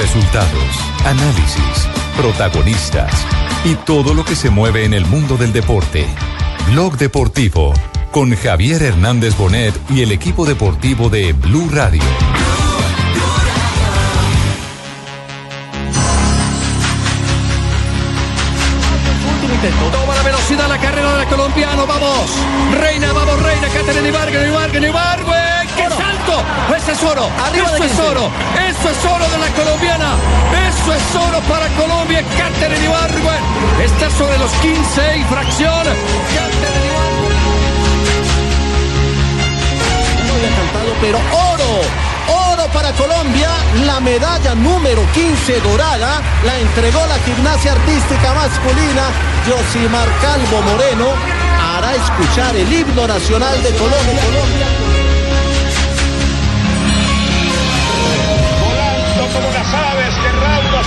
Resultados, análisis, protagonistas y todo lo que se mueve en el mundo del deporte. Blog Deportivo con Javier Hernández Bonet y el equipo deportivo de Blue Radio. Toma la velocidad la carrera del colombiano, vamos. Reina, vamos, Reina, Caterina Ibargüen, Ibargüen, Ibargüen. Ese es oro, eso es oro, eso es oro de la colombiana. Eso es oro para Colombia, Caterina Ibargüen. Está sobre los 15 y fracción. No había cantado, pero oro. Oro para Colombia, la medalla número 15 dorada la entregó la gimnasia artística masculina Josimar Calvo Moreno. Hará escuchar el himno nacional de Colombia. Colombia.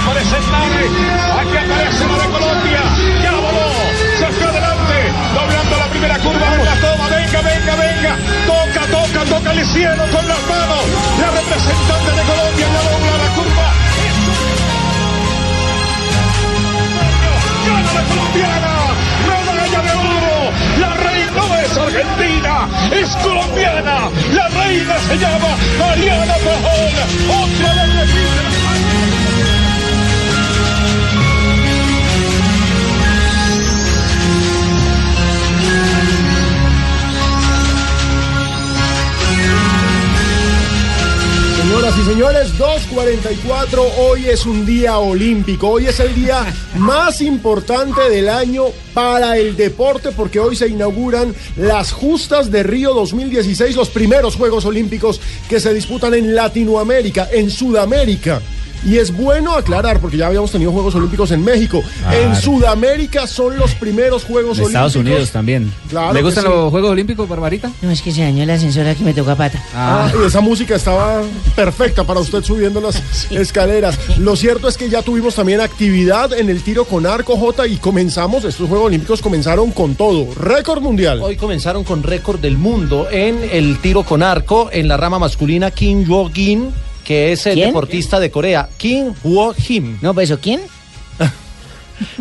Raudas parecen nave. Aquí aparece la de Colombia. Ya voló. Se fue adelante. Doblando la primera curva la toma. Venga, venga, venga. Toca, toca, toca el cielo con las manos. La representante de Colombia ya dobla la curva. Gana la colombiana. Medalla de oro. La reina no es argentina, es colombiana. La reina se llama Mariana Pajón. Otra vez repite. Señoras y señores, 2.44, hoy es un día olímpico, hoy es el día más importante del año para el deporte porque hoy se inauguran las justas de Río 2016, los primeros Juegos Olímpicos que se disputan en Latinoamérica, en Sudamérica. Y es bueno aclarar, porque ya habíamos tenido Juegos Olímpicos en México. En Sudamérica son los primeros Juegos De Olímpicos. Estados Unidos también. Claro ¿Le gustan sí. los Juegos Olímpicos, Barbarita? No, es que se dañó la ascensora que me tocó a pata. Ah, y esa música estaba perfecta para usted subiendo las escaleras. Lo cierto es que ya tuvimos también actividad en el tiro con arco J y comenzamos, estos Juegos Olímpicos comenzaron con todo. Récord mundial. Hoy comenzaron con récord del mundo en el tiro con arco en la rama masculina Kim Yo-gin, que es el ¿Quién? deportista de Corea. Kim Wo-him. No, pues eso, ¿quién?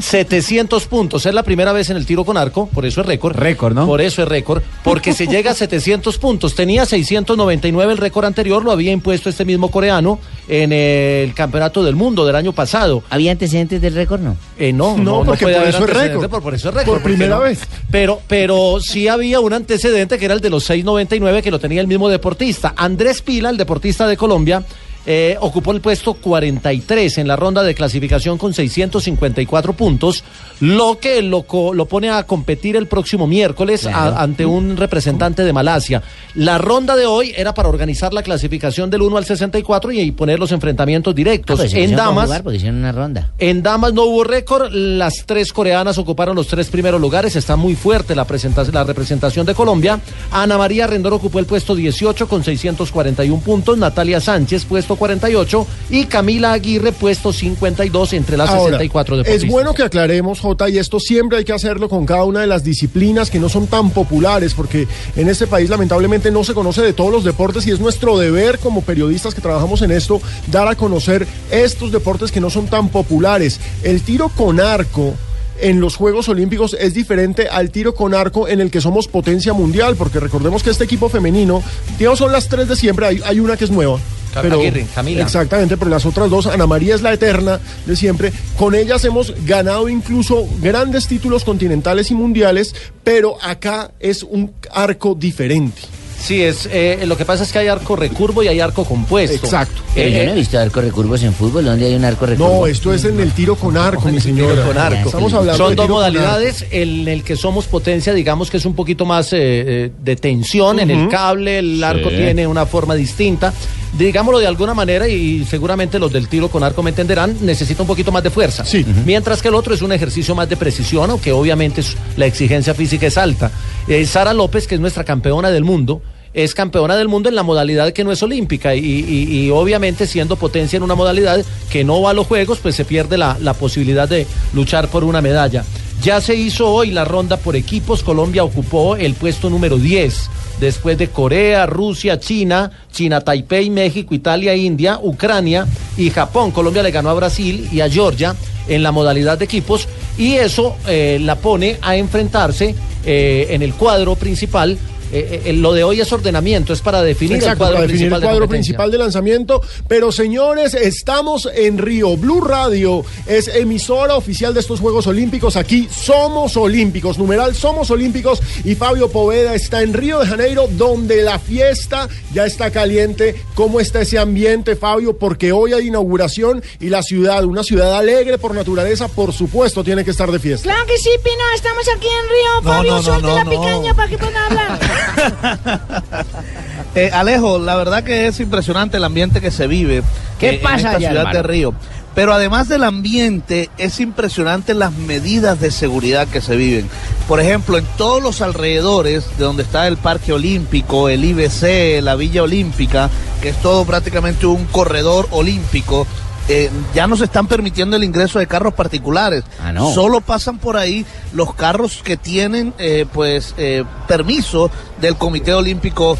700 puntos. Es la primera vez en el tiro con arco, por eso es récord. Récord, ¿no? Por eso es récord, porque se llega a 700 puntos. Tenía 699 el récord anterior, lo había impuesto este mismo coreano en el Campeonato del Mundo del año pasado. ¿Había antecedentes del récord? No. Eh, no, No, no, porque por eso es récord. Por, por eso es récord. Por porque primera no. vez. Pero, pero sí había un antecedente que era el de los 6.99 que lo tenía el mismo deportista. Andrés Pila, el deportista de Colombia, eh, ocupó el puesto 43 en la ronda de clasificación con 654 puntos, lo que lo, lo pone a competir el próximo miércoles a- ante un representante de Malasia. La ronda de hoy era para organizar la clasificación del 1 al 64 y, y poner los enfrentamientos directos. Pues en damas, jugar porque hicieron una ronda. en damas no hubo récord, las tres coreanas ocuparon los tres primeros lugares, está muy fuerte la, la representación de Colombia. Ana María Rendón ocupó el puesto 18 con 641 puntos, Natalia Sánchez puesto 48 y Camila Aguirre puesto 52 entre las Ahora, 64 deportistas. es bueno que aclaremos, Jota, y esto siempre hay que hacerlo con cada una de las disciplinas que no son tan populares, porque en este país lamentablemente no se conoce de todos los deportes y es nuestro deber como periodistas que trabajamos en esto dar a conocer estos deportes que no son tan populares. El tiro con arco en los Juegos Olímpicos es diferente al tiro con arco en el que somos potencia mundial, porque recordemos que este equipo femenino, digamos, son las tres de siempre, hay, hay una que es nueva. Pero, Aguirre, Camila. Exactamente, pero las otras dos, Ana María es la eterna de siempre. Con ellas hemos ganado incluso grandes títulos continentales y mundiales, pero acá es un arco diferente. Sí, es, eh, lo que pasa es que hay arco recurvo y hay arco compuesto. Exacto. Pero Eh, yo no he visto arco recurvos en fútbol. ¿Dónde hay un arco recurvo? No, esto es en el tiro con arco, mi señora. Tiro con arco. Estamos hablando Son de dos tiro modalidades. En el que somos potencia, digamos que es un poquito más eh, eh, de tensión en el cable. El arco tiene una forma distinta. Digámoslo de alguna manera, y seguramente los del tiro con arco me entenderán, necesita un poquito más de fuerza. Sí. Mientras que el otro es un ejercicio más de precisión, aunque obviamente es- la exigencia física es alta. Eh, Sara López, que es nuestra campeona del mundo, es campeona del mundo en la modalidad que no es olímpica y, y- y obviamente siendo potencia en una modalidad que no va a los Juegos, pues se pierde la, la posibilidad de luchar por una medalla. Ya se hizo hoy la ronda por equipos. Colombia ocupó el puesto número 10. Después de Corea, Rusia, China, China, Taipei, México, Italia, India, Ucrania y Japón. Colombia le ganó a Brasil y a Georgia en la modalidad de equipos. Y eso eh, la pone a enfrentarse eh, en el cuadro principal eh, eh, lo de hoy es ordenamiento, es para definir Exacto, el cuadro para definir principal el de cuadro competencia. principal de lanzamiento. Pero señores, estamos en Río. Blue Radio es emisora oficial de estos Juegos Olímpicos. Aquí somos olímpicos, numeral somos olímpicos. Y Fabio Poveda está en Río de Janeiro, donde la fiesta ya está caliente. ¿Cómo está ese ambiente, Fabio? Porque hoy hay inauguración y la ciudad, una ciudad alegre por naturaleza, por supuesto, tiene que estar de fiesta. Claro que sí, Pino, estamos aquí en Río. No, Fabio, no, no, suelte no, la no. picaña para que puedan hablar. Eh, Alejo, la verdad que es impresionante el ambiente que se vive ¿Qué eh, pasa en esta allá, ciudad de? Río. Pero además del ambiente, es impresionante las medidas de seguridad que se viven. Por ejemplo, en todos los alrededores de donde está el Parque Olímpico, el IBC, la Villa Olímpica, que es todo prácticamente un corredor olímpico, eh, ya no se están permitiendo el ingreso de carros particulares. Ah, no. Solo pasan por ahí los carros que tienen eh, pues eh, permiso del Comité Olímpico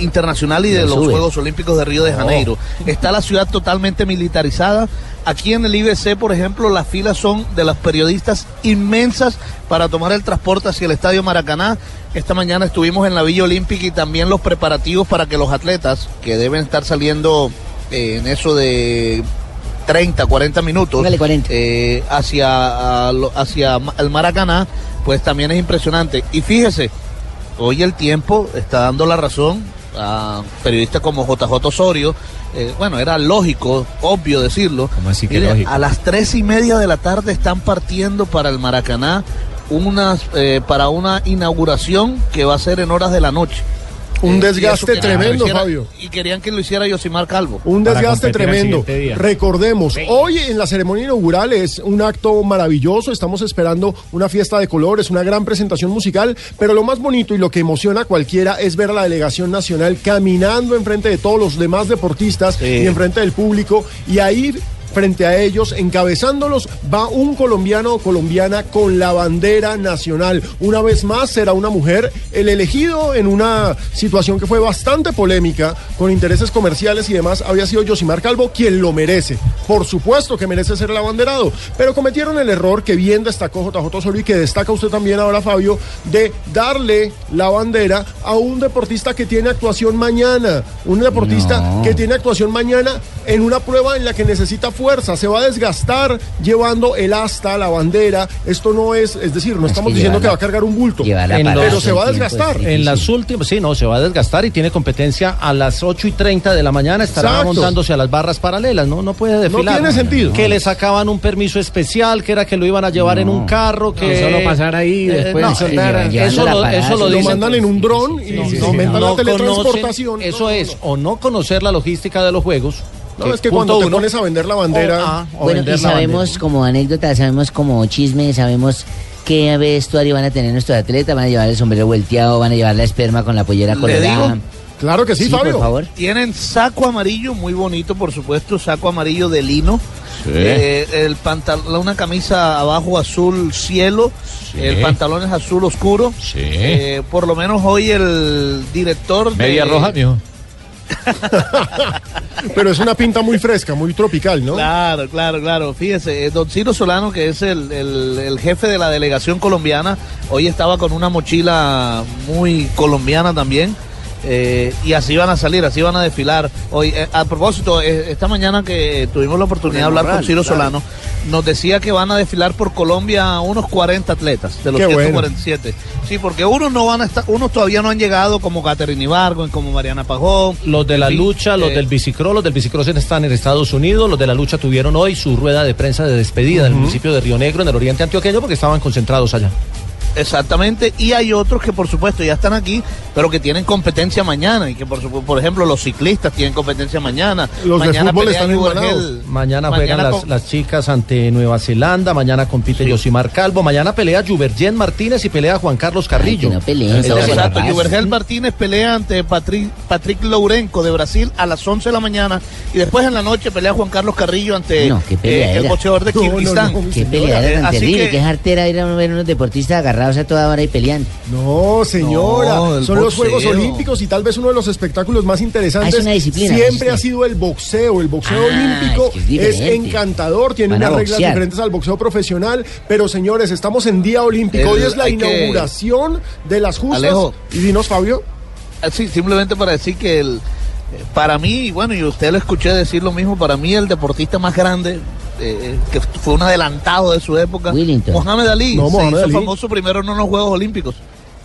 Internacional y de Lo los sube. Juegos Olímpicos de Río de Janeiro. Está la ciudad totalmente militarizada. Aquí en el IBC, por ejemplo, las filas son de los periodistas inmensas para tomar el transporte hacia el Estadio Maracaná. Esta mañana estuvimos en la Villa Olímpica y también los preparativos para que los atletas, que deben estar saliendo en eso de 30, 40 minutos Póngale 40. eh, hacia, hacia el Maracaná, pues también es impresionante. Y fíjese, hoy el tiempo está dando la razón a periodistas como JJ Osorio. eh, bueno, era lógico, obvio decirlo. ¿Cómo así que Mire, lógico? A las tres y media de la tarde están partiendo para el Maracaná unas, eh, para una inauguración que va a ser en horas de la noche. Un Eh, desgaste tremendo, hiciera- Fabio. Y querían que lo hiciera Yosimar Calvo. Un desgaste tremendo. Recordemos, hoy en la ceremonia inaugural es un acto maravilloso. Estamos esperando una fiesta de colores, una gran presentación musical. Pero lo más bonito y lo que emociona a cualquiera es ver a la delegación nacional caminando enfrente de todos los demás deportistas Sí. y enfrente del público. Y ahí. Frente a ellos, encabezándolos, va un colombiano o colombiana con la bandera nacional. Una vez más será una mujer el elegido en una situación que fue bastante polémica, con intereses comerciales y demás, había sido Yosimar Calvo quien lo merece. Por supuesto que merece ser el abanderado, pero cometieron el error que bien destacó JJ Osorio y que destaca usted también ahora, Fabio, de darle la bandera a un deportista que tiene actuación mañana. Un deportista No. que tiene actuación mañana en una prueba en la que necesita fuerza. Se va a desgastar llevando el asta, la bandera. Esto no es, es decir, no Es estamos que diciendo que va a cargar un bulto. Pero se va a desgastar. es En las últimas, sí, no, se va a desgastar y tiene competencia a las 8 y 30 de la mañana, estará Exacto. montándose a las barras paralelas, ¿no? No puede desfilar. tiene sentido. Que le sacaban un permiso especial, que era que lo iban a llevar en un carro, que... Solo pasar ahí, Eh, después no, soltar. llevando eso lo, eso lo sí, Lo mandan en un dron y sí, sí, aumentan la no teletransportación. conocen, eso No, no, es, no. o no conocer la logística de los juegos. No, es que punto cuando te uno, pones a vender la o- bandera. ah, o Bueno, vender y la sabemos bandera. como anécdota, sabemos como chisme, sabemos qué vestuario van a tener nuestros atletas, van a llevar el sombrero volteado, van a llevar la esperma con la pollera ¿Le colorada. digo? Claro que sí, Fabio. por favor. Tienen saco amarillo, muy bonito, por supuesto, saco amarillo de lino. Eh, el pantalón, una camisa abajo azul cielo, el pantalón es azul oscuro. Sí. Eh, por lo menos hoy el director de- Media roja, mijo. Pero es una pinta muy fresca, muy tropical, ¿no? Claro, claro, claro. Fíjese, eh, don Ciro Solano, que es el, el- el jefe de la delegación colombiana, hoy estaba con una mochila muy colombiana también. Eh, y así van a salir, así van a desfilar. Hoy, eh, a propósito, eh, esta mañana que tuvimos la oportunidad de hablar con Ciro Solano, nos decía que van a desfilar por Colombia unos 40 atletas de los Qué bueno. 147. Sí, porque unos no van a estar, unos todavía no han llegado, como Caterina Ibargo, como Mariana Pajón. Los de la En lucha, los eh, del bicicross, los del bicicross están en Estados Unidos, los de la lucha tuvieron hoy su rueda de prensa de despedida del municipio de Río Negro, en el oriente antioqueño, porque estaban concentrados allá. Exactamente, y hay otros que por supuesto ya están aquí, pero que tienen competencia mañana y que por supuesto, por ejemplo, los ciclistas tienen competencia mañana. Los de mañana fútbol pelea están igualados. Mañana juegan las, con- las chicas ante Nueva Zelanda, mañana compite Yosimar Calvo, mañana pelea Juvergen Martínez y pelea Juan Carlos Carrillo. no Exacto, raza. Juvergel Martínez pelea ante Patrick, Patrick Lourenco de Brasil a las 11 de la mañana y después en la noche pelea Juan Carlos Carrillo ante No, eh, el boxeador de No, no, Kirguistán. no, Qué peleadera tan terrible, que- qué jartera ir a ver unos deportistas agarrados a toda hora y peleando. No, señora, No, son los. Juegos Olímpicos y tal vez uno de los espectáculos más interesantes. Ah, es una disciplina, Siempre ha sido el boxeo. El boxeo Ah, olímpico es que es es, diferente. encantador, tiene unas reglas boxear. diferentes al boxeo profesional. Pero señores, estamos en Día Olímpico. El- Hoy es la que- inauguración de las justas. Alejo. Y dinos, Fabio. Ah, Sí, simplemente para decir que el, eh, para mí, y bueno, y usted lo escuché decir lo mismo, para mí el deportista más grande, eh, que fue un adelantado de su época, Willington. Mohamed Ali, No, se Mohamed hizo Ali. famoso primero en los Juegos Olímpicos.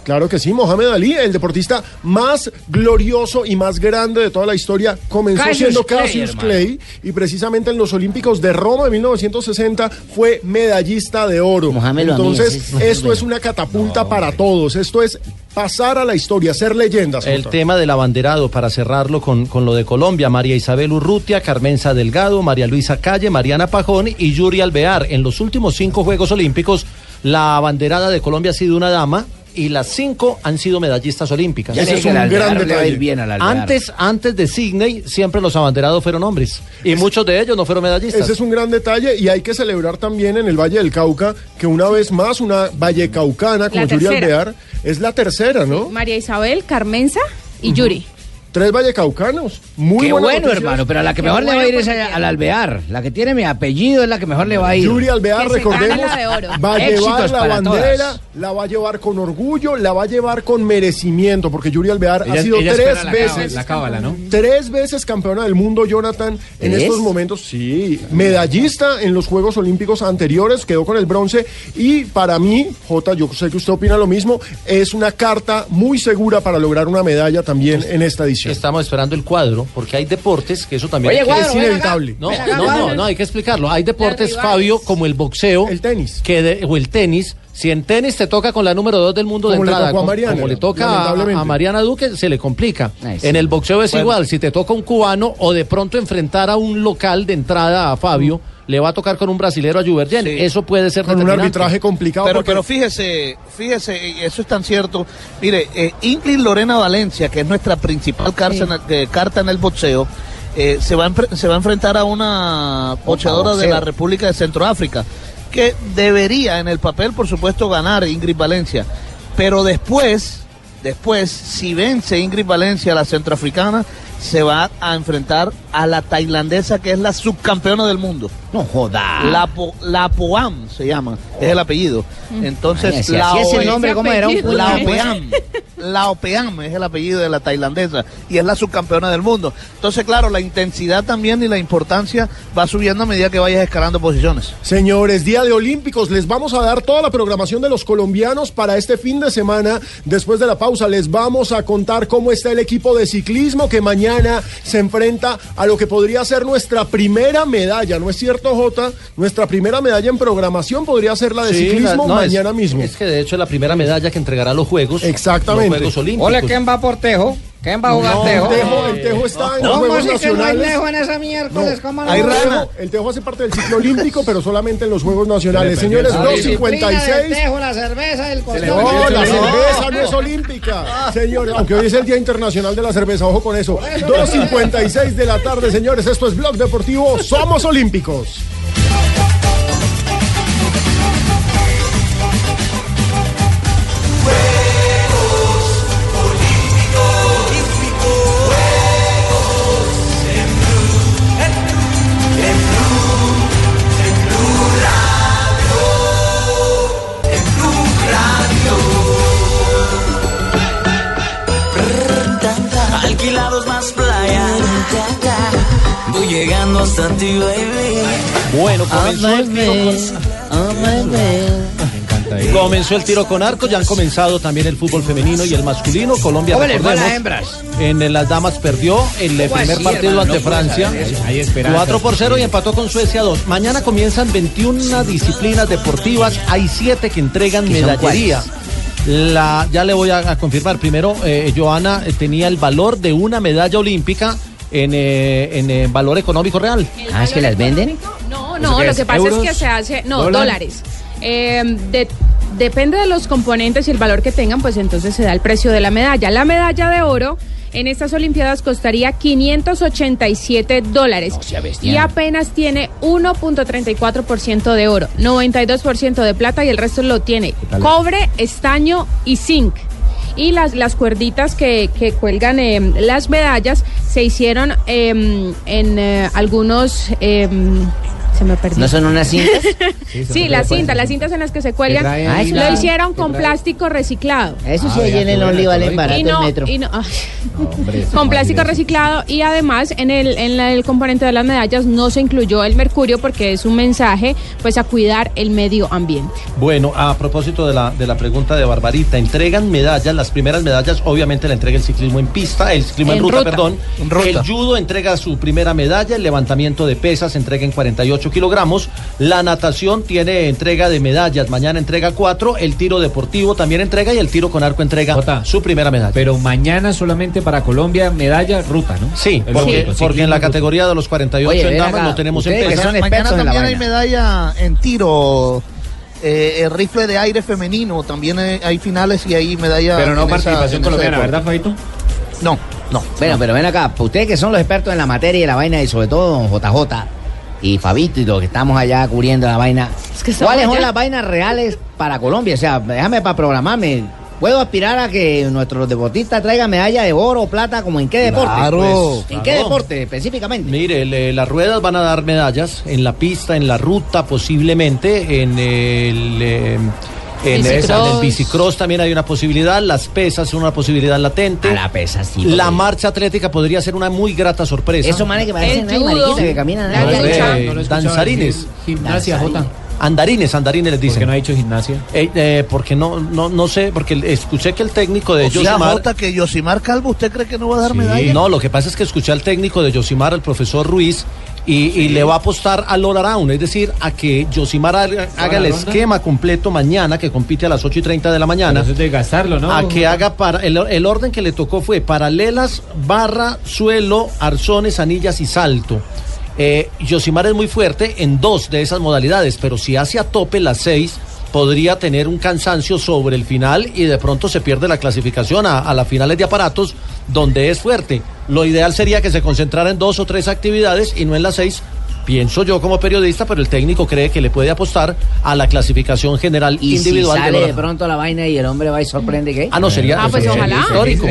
Claro que sí, Mohamed Ali, el deportista más glorioso y más grande de toda la historia, comenzó Cassius siendo Cassius. Clay y precisamente en los Olímpicos de Roma de 1960 fue medallista de oro. Mohamed Entonces, es- esto es una catapulta para todos, esto es pasar a la historia, ser leyendas. El tema del abanderado, para cerrarlo con, con lo de Colombia, María Isabel Urrutia, Carmenza Delgado, María Luisa Calle, Mariana Pajón y Yuri Alvear. En los últimos cinco Juegos Olímpicos, la abanderada de Colombia ha sido una dama y las cinco han sido medallistas olímpicas. Ese es un gran detalle. Antes, antes de Sydney, siempre los abanderados fueron hombres. Y muchos de ellos no fueron medallistas. Ese es un gran detalle y hay que celebrar también en el Valle del Cauca que una vez más una vallecaucana como Yuri. Alvear es la tercera, ¿no? María Isabel, Carmenza y Yuri. Tres vallecaucanos. Muy Qué bueno, hermano, pero a la que Qué mejor le va a ir es porque a- al Alvear. La que tiene mi apellido es la que mejor le va a ir. Yuri Alvear, Que recordemos, va a Éxitos llevar la bandera, todas. la va a llevar con orgullo, la va a llevar con merecimiento, porque Yuri Alvear ha sido tres la veces, cábala, La cábala, ¿no? tres veces campeona del mundo, Jonathan, en estos momentos, sí, medallista en los Juegos Olímpicos anteriores, quedó con el bronce, y para mí, Jota, yo sé que usted opina lo mismo, es una carta muy segura para lograr una medalla también en esta edición. Estamos esperando el cuadro, porque hay deportes que eso también Oye, hay que- es inevitable. No, acá, no, no, hay que explicarlo. Hay deportes. Fabio, como el boxeo, El tenis. que de- o el tenis. Si en tenis te toca con la número dos del mundo de Como le entrada, a como- Mariana, como le toca a, Mariana Duque, se le complica. Ay, sí. En el boxeo es Bueno. igual. Si te toca un cubano o de pronto enfrentar a un local de entrada a Fabio, le va a tocar con un brasilero a Juvergen. Sí. Eso puede ser Con un arbitraje complicado. Pero, porque- pero fíjese, fíjese, eso es tan cierto. Mire, eh, Ingrid Lorena Valencia, que es nuestra principal carta, en el, eh, carta en el boxeo, eh, se, va a se va a enfrentar a una boxeadora de la República de Centroáfrica, que debería en el papel, por supuesto, ganar Ingrid Valencia. Pero después, después, si vence Ingrid Valencia, la centroafricana, se va a enfrentar a la tailandesa, que es la subcampeona del mundo. No joda. La, Po- la Poam se llama, es el apellido. Entonces, Ay, si la así es el Oe- nombre, ¿cómo era? La puño, pues. Opeam. La Opeam es el apellido de la tailandesa y es la subcampeona del mundo. Entonces, claro, la intensidad también y la importancia va subiendo a medida que vayas escalando posiciones. Señores, Día de Olímpicos, les vamos a dar toda la programación de los colombianos para este fin de semana. Después de la pausa, les vamos a contar cómo está el equipo de ciclismo que mañana se enfrenta a lo que podría ser nuestra primera medalla, ¿no es cierto, Jota? Nuestra primera medalla en programación podría ser la de Sí, ciclismo la- no, es- mañana mismo. Es que de hecho es la primera medalla que entregará los Juegos. Exactamente. Los Juegos Olímpicos. Hola, ¿quién va por Tejo? ¿Quién va a jugar No, Tejo? El Tejo, el Tejo está en los ¿Cómo Juegos así que no hay Nacionales. Tejo en esa miércoles? ¿Cómo no? Hay El rana. Tejo, el Tejo hace parte del ciclo olímpico, pero solamente en los Juegos Nacionales. Señores, La disciplina del 2.56. Tejo, la cerveza, el costón. No, la cerveza no es olímpica. Señores, aunque hoy es el Día Internacional de la Cerveza, ojo con eso. 2.56 de la tarde, señores. Esto es Blog Deportivo. Somos olímpicos. Llegando hasta ti, baby. Bueno, comenzó el tiro con- Comenzó el tiro con arco, ya han comenzado también el fútbol femenino y el masculino. Colombia, ¿Cómo les fue a las recordemos, hembras? en las damas perdió el eh, ¿Cómo primer así, partido hermano? ante No Francia. saber eso. Hay esperanza. 4 por 0 y empató con Suecia 2. Mañana comienzan 21 disciplinas deportivas. Hay 7 que entregan ¿Que son medallería. La, ya le voy a, a confirmar. Primero, eh, Joana eh, tenía el valor de una medalla olímpica en, eh, en eh, valor económico real. Ah, es que las venden. No, ¿Eso no, lo es? que pasa ¿Euros? es que se hace, no, ¿Dólar? dólares. Eh, de- depende de los componentes y el valor que tengan, pues entonces se da el precio de la medalla. La medalla de oro en estas Olimpiadas costaría 587 dólares y apenas tiene 1.34% de oro, 92% de plata y el resto lo tiene cobre, estaño y zinc. Y las, las cuerditas que, que cuelgan em, las medallas se hicieron em, en eh, algunos... se me perdió. ¿No son unas cintas? Sí, las cintas, las cintas en las que se cuelgan, Que traen ah, ahí lo la- hicieron con plástico reciclado. Eso sí, allí en el Only valen barato Y no- el metro. y no- ay, con plástico reciclado y además en el en la- el componente de las medallas no se incluyó el mercurio porque es un mensaje pues a cuidar el medio ambiente. Bueno, a propósito de la, de la pregunta de Barbarita, entregan medallas, las primeras medallas obviamente la entrega el ciclismo en pista, el ciclismo en, En ruta, ruta. perdón. En ruta. El judo entrega su primera medalla, el levantamiento de pesas entrega en 48 kilogramos, la natación tiene entrega de medallas, mañana entrega cuatro, el tiro deportivo también entrega y el tiro con arco entrega su primera medalla. Pero mañana solamente para Colombia, medalla, ruta, ¿no? Sí, porque, lógico, porque en la categoría de los 48 Oye, en damas acá, no tenemos en Mañana también hay medalla en tiro. eh, el rifle de aire femenino, también hay, hay finales y hay medalla. Pero no esa- participación colombiana. ¿verdad, Fabito? No, no. Bueno, pero ven acá, ustedes que son los expertos en la materia y la vaina, y sobre todo don JJ y Fabito y los que estamos allá cubriendo la vaina, que ¿cuáles son las vainas reales para Colombia? O sea, déjame para programarme. ¿Puedo aspirar a que nuestros deportistas traigan medalla de oro o plata como en qué deporte? Claro, Pues, ¿En qué deporte específicamente? Mire, le- las ruedas van a dar medallas en la pista, en la ruta posiblemente, en el... eh, en, esa- en el bicicross también hay una posibilidad, las pesas son una posibilidad latente. A la pesa, sí. La porque- marcha atlética podría ser una muy grata sorpresa. Esos manes que parecen ahí, judo. mariquitas que caminan. No, eh, No lo he escuchado danzarines. Gimnasia, Jota. Andarines, andarines les ¿Por dicen. qué no ha dicho gimnasia? Eh, eh, porque no, no, no sé, porque escuché que el técnico de O sea, Yosimar... Jota, que Yosimar Calvo, ¿usted cree que no va a dar medalla? No, lo que pasa es que escuché al técnico de Yosimar, el profesor Ruiz, y, y le va a apostar al all around, es decir, a que Yosimar haga, haga el ronda? esquema completo mañana, que compite a las 8 y 30 de la mañana. Pero eso es de gastarlo, ¿no? A que haga para. El, el orden que le tocó fue paralelas, barra, suelo, arzones, anillas y salto. Eh, Yosimar es muy fuerte en dos de esas modalidades, pero si hace a tope las seis, podría tener un cansancio sobre el final y de pronto se pierde la clasificación a, a las finales de aparatos, donde es fuerte. Lo ideal sería que se concentrara en dos o tres actividades y no en las seis. Pienso yo como periodista, pero el técnico cree que le puede apostar a la clasificación general Y si individual del sale de orden. pronto la vaina y el hombre va y sorprende. Ah, no, sería, Ah, pues sería ojalá. histórico.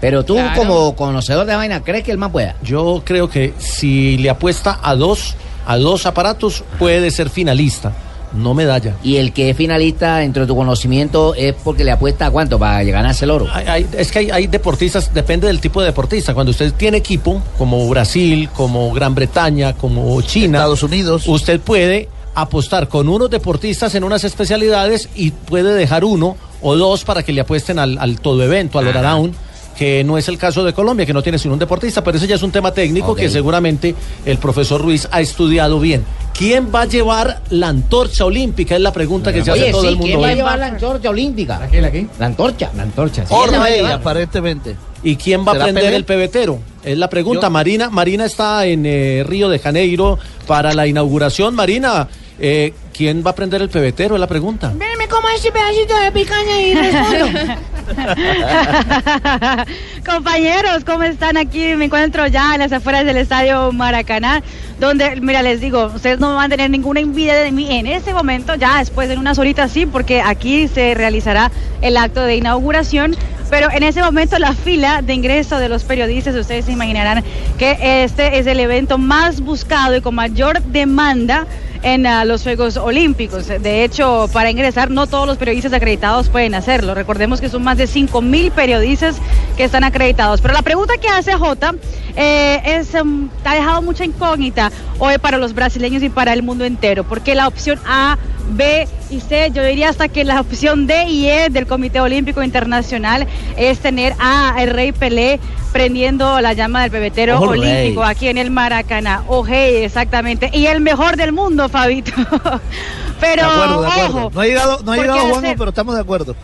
Pero tú, Claro. como conocedor de vaina, ¿crees que el más pueda? Yo creo que si le apuesta a dos, a dos aparatos, puede ser finalista, no medalla. Y el que es finalista, dentro de tu conocimiento, es porque le apuesta a cuánto para ganarse el oro. Hay- hay- es que hay, hay deportistas, depende del tipo de deportista. Cuando usted tiene equipo, como Brasil, como Gran Bretaña, como China, Estados Unidos. usted puede apostar con unos deportistas en unas especialidades y puede dejar uno o dos para que le apuesten al, al todo evento, al all around, que no es el caso de Colombia, que no tiene sino un deportista, pero ese ya es un tema técnico que seguramente el profesor Ruiz ha estudiado bien. ¿Quién va a llevar la antorcha olímpica? Es la pregunta que se hace todo el mundo. ¿quién va a llevar la antorcha olímpica? ¿La qué? ¿La qué? La antorcha. La antorcha. sí. ¿Quién la va a Orrey, llevar? aparentemente. ¿Y quién va a ¿Será prender Pelé? el pebetero? Es la pregunta. Yo- Marina, Marina está en eh, Río de Janeiro para la inauguración. Marina, eh, ¿quién va a prender el pebetero? Es la pregunta. Ven, me como este pedacito de picaña y respondo. Compañeros, ¿cómo están aquí? Me encuentro ya en las afueras del estadio Maracaná, donde, mira, les digo, ustedes no van a tener ninguna envidia de mí en este momento, ya después en unas horitas sí, porque aquí se realizará el acto de inauguración. Pero en ese momento la fila de ingreso de los periodistas, ustedes se imaginarán que este es el evento más buscado y con mayor demanda en ah, los Juegos Olímpicos. De hecho, para ingresar, no todos los periodistas acreditados pueden hacerlo. Recordemos que son más de 5 mil periodistas que están acreditados. Pero la pregunta que hace J eh, es, em, ha dejado mucha incógnita hoy para los brasileños y para el mundo entero, porque la opción A, B y C, yo diría hasta que la opción D y E del Comité Olímpico Internacional es tener a el Rey Pelé prendiendo la llama del pebetero olímpico aquí en el Maracaná. Oje, exactamente. Y el mejor del mundo, Fabito. Pero, de acuerdo, de acuerdo. ojo. No ha llegado, no ha llegado Juanjo, pero estamos de acuerdo.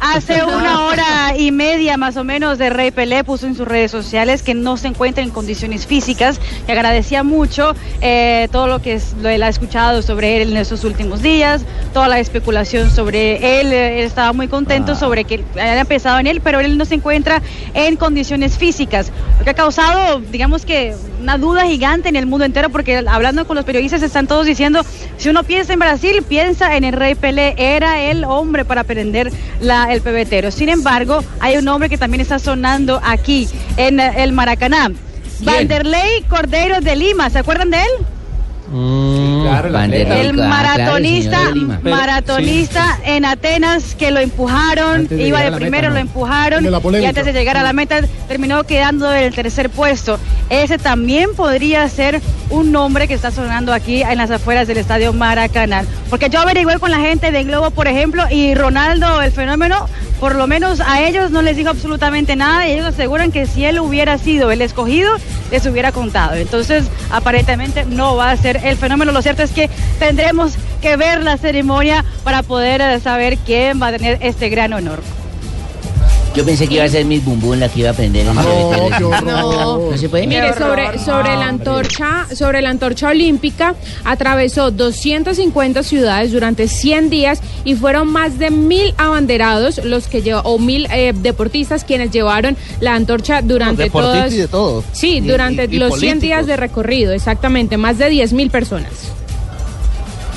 Hace una hora y media más o menos de Rey Pelé puso en sus redes sociales que no se encuentra en condiciones físicas, que agradecía mucho eh, todo lo que es- lo él ha escuchado sobre él en estos últimos días, toda la especulación sobre él, eh, él estaba muy contento sobre que haya empezado en él, pero él no se encuentra en condiciones físicas, lo que ha causado, digamos que, una duda gigante en el mundo entero, porque hablando con los periodistas están todos diciendo, si uno piensa en Brasil, piensa en el Rey Pelé, era el hombre para prender la, el pebetero. Sin embargo, hay un hombre que también está sonando aquí, en el Maracaná. Vanderlei Cordero de Lima, ¿se acuerdan de él? Claro, el atleta. El Ah, maratonista, claro, maratonista en Atenas que lo empujaron, de iba de primero, meta, lo empujaron y antes de llegar a la meta terminó quedando en el tercer puesto. Ese también podría ser un nombre que está sonando aquí en las afueras del estadio Maracaná. Porque yo averigüé con la gente de Globo, por ejemplo, y Ronaldo, el fenómeno, por lo menos a ellos no les dijo absolutamente nada y ellos aseguran que si él hubiera sido el escogido, les hubiera contado. Entonces, aparentemente no va a ser el fenómeno. Lo cierto es que tendremos que ver la ceremonia para poder eh, saber quién va a tener este gran honor. Yo pensé que iba a ser Miss Bumbum la que iba a aprender en No, el qué horror. No. ¿No se puede? Mire, sobre, sobre la antorcha, sobre la antorcha olímpica, atravesó 250 ciudades durante 100 días y fueron más de mil abanderados los que lleva, o mil eh, deportistas quienes llevaron la antorcha durante deportistas todas. y de todo. Sí, Y- durante y- y los 100 días políticos. de recorrido, exactamente, más de 10 mil personas.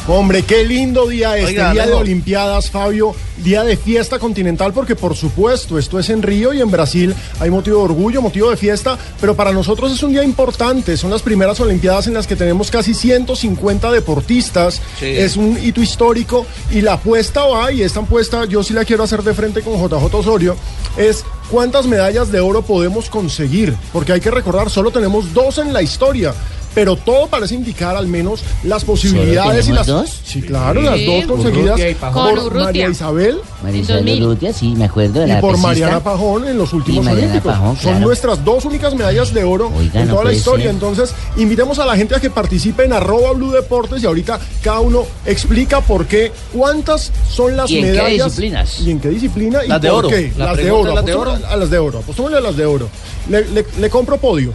Hombre, qué lindo día este, Oiga, día de. Olimpiadas, Fabio, día de fiesta continental, porque por supuesto, esto es en Río y en Brasil hay motivo de orgullo, motivo de fiesta, pero para nosotros es un día importante, son las primeras Olimpiadas en las que tenemos casi 150 deportistas, Sí. es un hito histórico y la apuesta va, y esta apuesta yo sí la quiero hacer de frente con JJ Osorio, es cuántas medallas de oro podemos conseguir, porque hay que recordar, solo tenemos dos en la historia. Pero todo parece indicar al menos las posibilidades y las. dos? Sí, claro, Sí. las dos conseguidas Urrutia y Pajón. Con por Urrutia. María Isabel Marisol 2000. Urrutia, sí, me acuerdo de y la por pesista. Mariana Pajón en los últimos Y Olímpicos. Pajón, Son claro. nuestras dos únicas medallas de oro Oiga, en no toda la historia. ser. Entonces, invitemos a la gente a que participe en arroba Blue Deportes y ahorita cada uno explica por qué, cuántas son las ¿Y en qué medallas. disciplinas? Y en qué disciplina y Las de por oro. qué. La las de oro. las de oro. A las de oro. Apostémosle a las de oro. Le, le- le compro podio.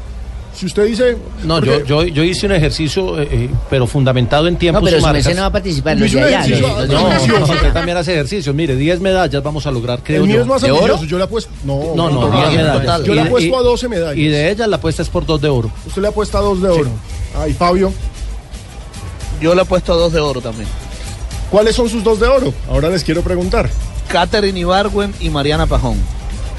Si usted dice. No, porque- yo, yo, yo hice un ejercicio, eh, eh, pero fundamentado en No, tiempos pero y marcas. no va a participar, los de allá. ejercicio los- No, no, usted también hace ejercicios. Mire, 10 medallas vamos a lograr, creo El mío yo. es más ¿De oro? Yo le apuesto. No, No, no, total. 10 medallas. Yo le apuesto y- a 12 medallas. Y de ellas la apuesta es por dos de oro. Usted le apuesta a dos de oro. Ay, Fabio, Yo le he puesto a dos de oro también. ¿cuáles son sus dos de oro? Ahora les quiero preguntar. Catherine Ibargüen y Mariana Pajón.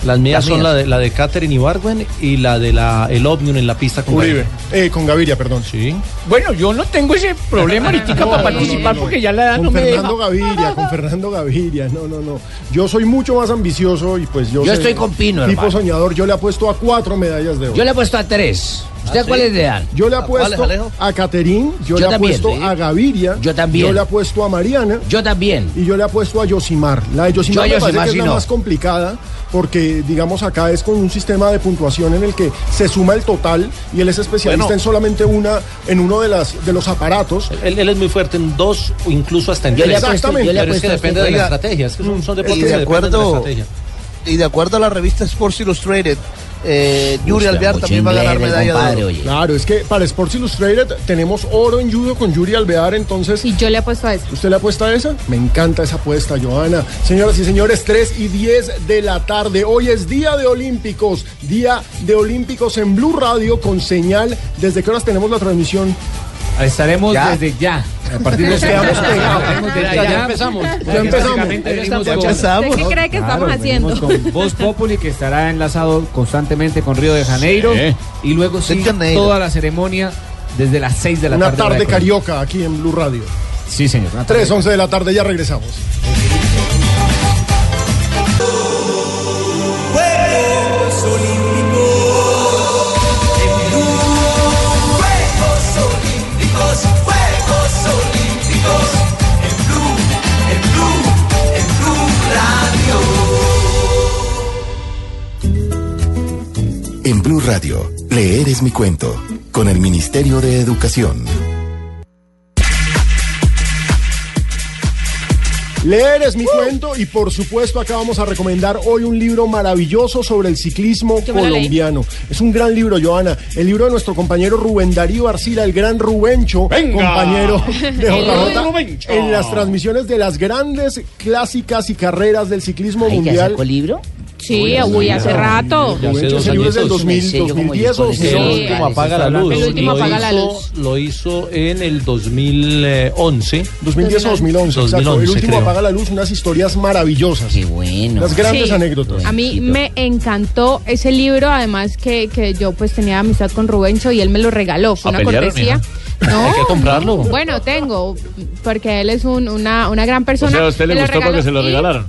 Las mías Las son mías. la de, la de Catherine Ibargüen y la de la, el Omnium en la pista con Uribe. Gaviria. Eh, con Gaviria, perdón. Sí. Bueno, yo no tengo ese problema ahorita No, para no, participar no, no. porque ya la edad Con no me deja. Fernando Gaviria, con Fernando Gaviria. No, no, no. Yo soy mucho más ambicioso y pues yo. Yo sé- estoy con Pino, Tipo hermano. soñador, yo le apuesto a cuatro medallas de oro. Yo le he puesto a tres. ¿Usted ¿Ah, cuál sí? es le dan? Yo le ¿A apuesto Alejo? a Caterín, yo, Yo le también, apuesto sí. a Gaviria, Yo también. yo le apuesto a Mariana Yo también. y yo le apuesto a Yosimar. La de Yo Yosimar a me parece que es la no. más complicada porque, digamos, acá es con un sistema de puntuación en el que se suma el total y él es especialista Bueno. en solamente una, en uno de, las, de los aparatos. Él, él es muy fuerte en dos o incluso hasta en Yo tres. yo le Pero es que a depende de la estrategia. Es que son, son Y deportes de que dependen de la estrategia. y de acuerdo a la revista Sports Illustrated, eh, Yuri Alvear también va a ganar medalla compadre, de oro. oye. Claro, es que para Sports Illustrated tenemos oro en judo con Yuri Alvear, entonces Y yo le he puesto a eso. ¿Usted le apuesta a esa? Me encanta esa apuesta, Joana. Señoras y señores, 3 y 10 de la tarde. Hoy es Día de Olímpicos. Día de Olímpicos en Blue Radio con señal. ¿Desde qué horas tenemos la transmisión? Estaremos Ya. desde ya. A partir de Nos quedamos pegados. Ya, empezamos. Ya empezamos. Básicamente venimos Ya con- empezamos. ¿Usted qué cree que estamos haciendo? con Voz Populi que estará enlazado constantemente con Río de Janeiro y luego Sí, toda la ceremonia desde las 6 de la Una tarde. hora tarde carioca aquí en Blue Radio. Sí, señor. una tarde 3, 11 de la tarde, ya regresamos. En Blue Radio. Leer es mi cuento, con el Ministerio de Educación. Leer es mi cuento y por supuesto acá vamos a recomendar hoy un libro maravilloso sobre el ciclismo colombiano. Es un gran libro, Joana. El libro de nuestro compañero Rubén Darío Arcila, el gran Rubencho, Venga. compañero de JJ en las transmisiones de las grandes clásicas y carreras del ciclismo Ay, ¿ya mundial. sacó libro? Sí, uy, hace rato. Ya hace dos es del añitos. 2000, Sí, yo como 2010 o El 2011. último apaga la luz. El último lo apaga la hizo- luz. Lo hizo en el 2011. 2010 o 2011, exacto. El 2011, último creo. apaga la luz, unas historias maravillosas. Qué bueno. Las grandes Sí. anécdotas. A mí me encantó ese libro, además que, que yo pues tenía amistad con Rubencho y él me lo regaló, fue ¿A una pelearon, cortesía. No, Hay que comprarlo. Bueno, tengo, porque él es un- una, una gran O persona. sea, a usted le gustó porque se lo regalaron.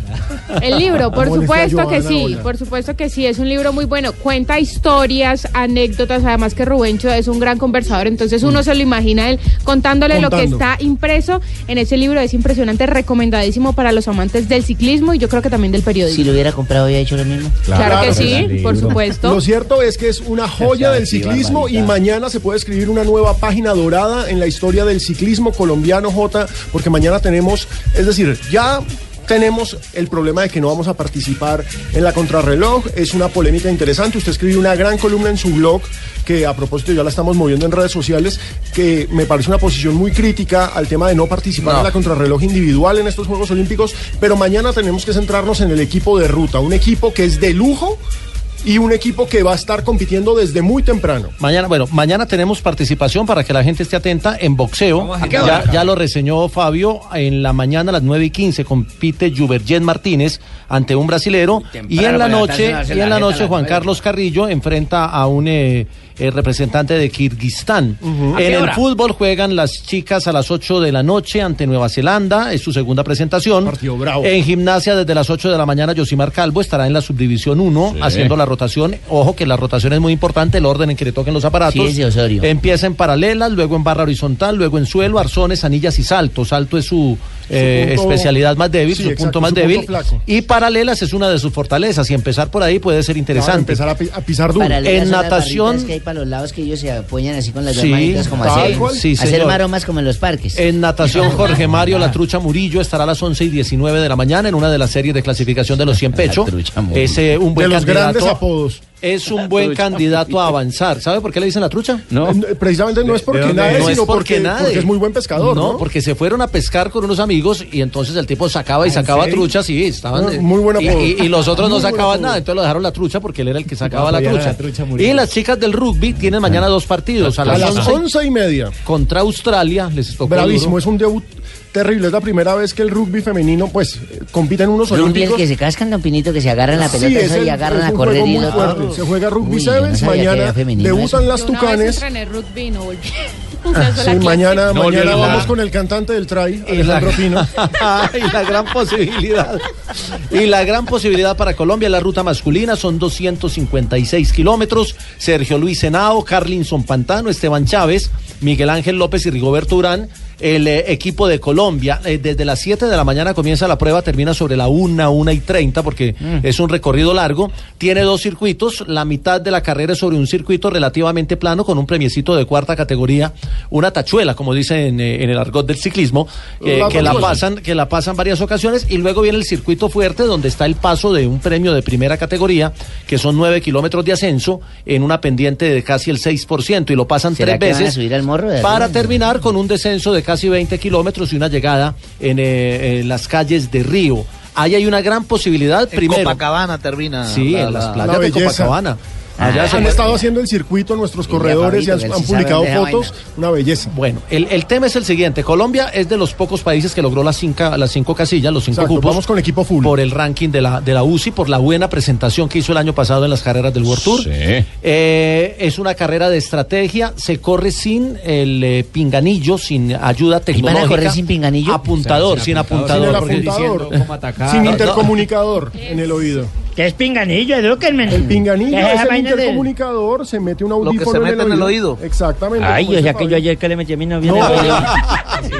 El libro, por supuesto que sí, por supuesto que sí, es un libro muy bueno, cuenta historias, anécdotas, además que Rubencho es un gran conversador, entonces uno se lo imagina él contándole lo que está impreso en ese libro, es impresionante, recomendadísimo para los amantes del ciclismo y yo creo que también del periodismo. Si lo hubiera comprado, hubiera hecho lo mismo. Claro, que Claro, sí, por supuesto. Lo cierto es que es una joya del ciclismo y mañana se puede escribir una nueva página dorada en la historia del ciclismo colombiano, J, porque mañana tenemos, es decir, ya tenemos el problema de que no vamos a participar en la contrarreloj. Es una polémica interesante. Usted escribió una gran columna en su blog que a propósito ya la estamos moviendo en redes sociales, que me parece una posición muy crítica al tema de no participar No. en la contrarreloj individual en estos Juegos Olímpicos, pero mañana tenemos que centrarnos en el equipo de ruta, un equipo que es de lujo y un equipo que va a estar compitiendo desde muy temprano. Mañana, bueno, mañana tenemos participación para que la gente esté atenta en boxeo. ¿A qué Ya, lo reseñó Fabio. En la mañana a las 9 y 15 compite Jubergen Martínez ante un brasilero. Y en la noche, y en la noche Juan. Carlos Carrillo enfrenta a un eh, eh, representante de Kirguistán. ¿A En el fútbol juegan las chicas a las 8 de la noche ante Nueva Zelanda. Es su segunda presentación. Partido bravo. En gimnasia desde las 8 de la mañana Yosimar Calvo estará en la subdivisión 1 Sí. haciendo la rotación. Ojo que la rotación es muy importante, el orden en que le toquen los aparatos. Sí, Osorio. Empieza en paralelas, luego en barra horizontal, luego en suelo, arzones, anillas y salto. Salto es su, eh, punto- especialidad más débil, Sí, su exacto, punto más su punto débil. flaco. y paralelas es una de sus fortalezas y empezar por ahí puede ser Claro, interesante. empezar a, pi- a pisar duro. Paralelas En natación- que hay para los lados que ellos se apoyan así con las dos Sí, manitas como hacer. Sí, hacer maromas como en los parques. En natación, Jorge Mario La Trucha Murillo estará a las 11 y 19 de la mañana en una de las series de clasificación de los 100 pecho. Trucha Murillo. Es eh, un buen de los candidato. grandes apodos. Es un buen candidato a avanzar. ¿Sabe por qué le dicen la trucha? No. Eh, Precisamente no es porque nadie, es sino porque porque, nadie. porque es muy buen pescador, ¿no? porque se fueron a pescar con unos amigos y entonces el tipo sacaba y sacaba serio? truchas y estaban. Ah, muy buen y, y- y los otros no Muy sacaban nada, entonces lo dejaron la trucha porque él era el que sacaba la apoyar a trucha. la trucha y las chicas del rugby tienen mañana dos partidos. A A las, las 11 once y media. contra Australia. Les tocó Bravísimo, duro. es un debut terrible. Es la primera vez que el rugby femenino, pues, compite en unos Rugby, el que se cascan, don Pinito, que se agarran la Sí, pelota es y agarran es a un correr juego y muy lo fuerte. Se juega rugby Uy, no mañana debutan eso. las Yo una vez tucanes. rugby no volví. Sí, mañana, No mañana vamos con el cantante del try, Y la, Alejandro Pino. y la gran posibilidad. Y la gran posibilidad para Colombia, la ruta masculina son 256 kilómetros. Sergio Luis Henao, Carlinson Pantano, Esteban Chávez, Miguel Ángel López y Rigoberto Urán. El eh, equipo de Colombia, eh, desde las 7 de la mañana comienza la prueba, termina sobre la 1, 1 y 30, porque es un recorrido largo. Tiene dos circuitos, la mitad de la carrera es sobre un circuito relativamente plano con un premiecito de cuarta categoría, una tachuela, como dicen eh, en el argot del ciclismo, que- La que la tachuela. pasan que la pasan varias ocasiones y luego viene el circuito fuerte donde está el paso de un premio de primera categoría que son 9 kilómetros de ascenso en una pendiente de casi el 6% y lo pasan ¿Será tres veces subir al morro de para terminar con un descenso de casi 20 kilómetros y una llegada en, eh, en las calles de Río. Ahí hay una gran posibilidad En primero. Copacabana termina. Sí, la- en las la- playas la de. Copacabana. Allá se han estado haciendo el circuito nuestros Mira, corredores y han, publicado fotos. Una belleza. Bueno, el, el tema es el siguiente. Colombia es de los pocos países que logró las cinco, las cinco casillas, los cinco Exacto, cupos. vamos con equipo full. Por el ranking de la, de la UCI, por la buena presentación que hizo el año pasado en las carreras del World Tour. Sí. Eh, es una carrera de estrategia, se corre sin el eh, pinganillo, sin ayuda van a tecnológica. correr sin pinganillo? Apuntador, sin apuntador. Sin apuntador. Diciendo cómo atacar. Sin no, intercomunicador en el oído. ¿Qué es pinganillo? Edúquenme. El pinganillo ¿Qué es el de- intercomunicador, se mete un Lo que audífono se mete en el oído. Exactamente. Ay, o sea que yo ayer que le metí a mi novia. No, en el oído.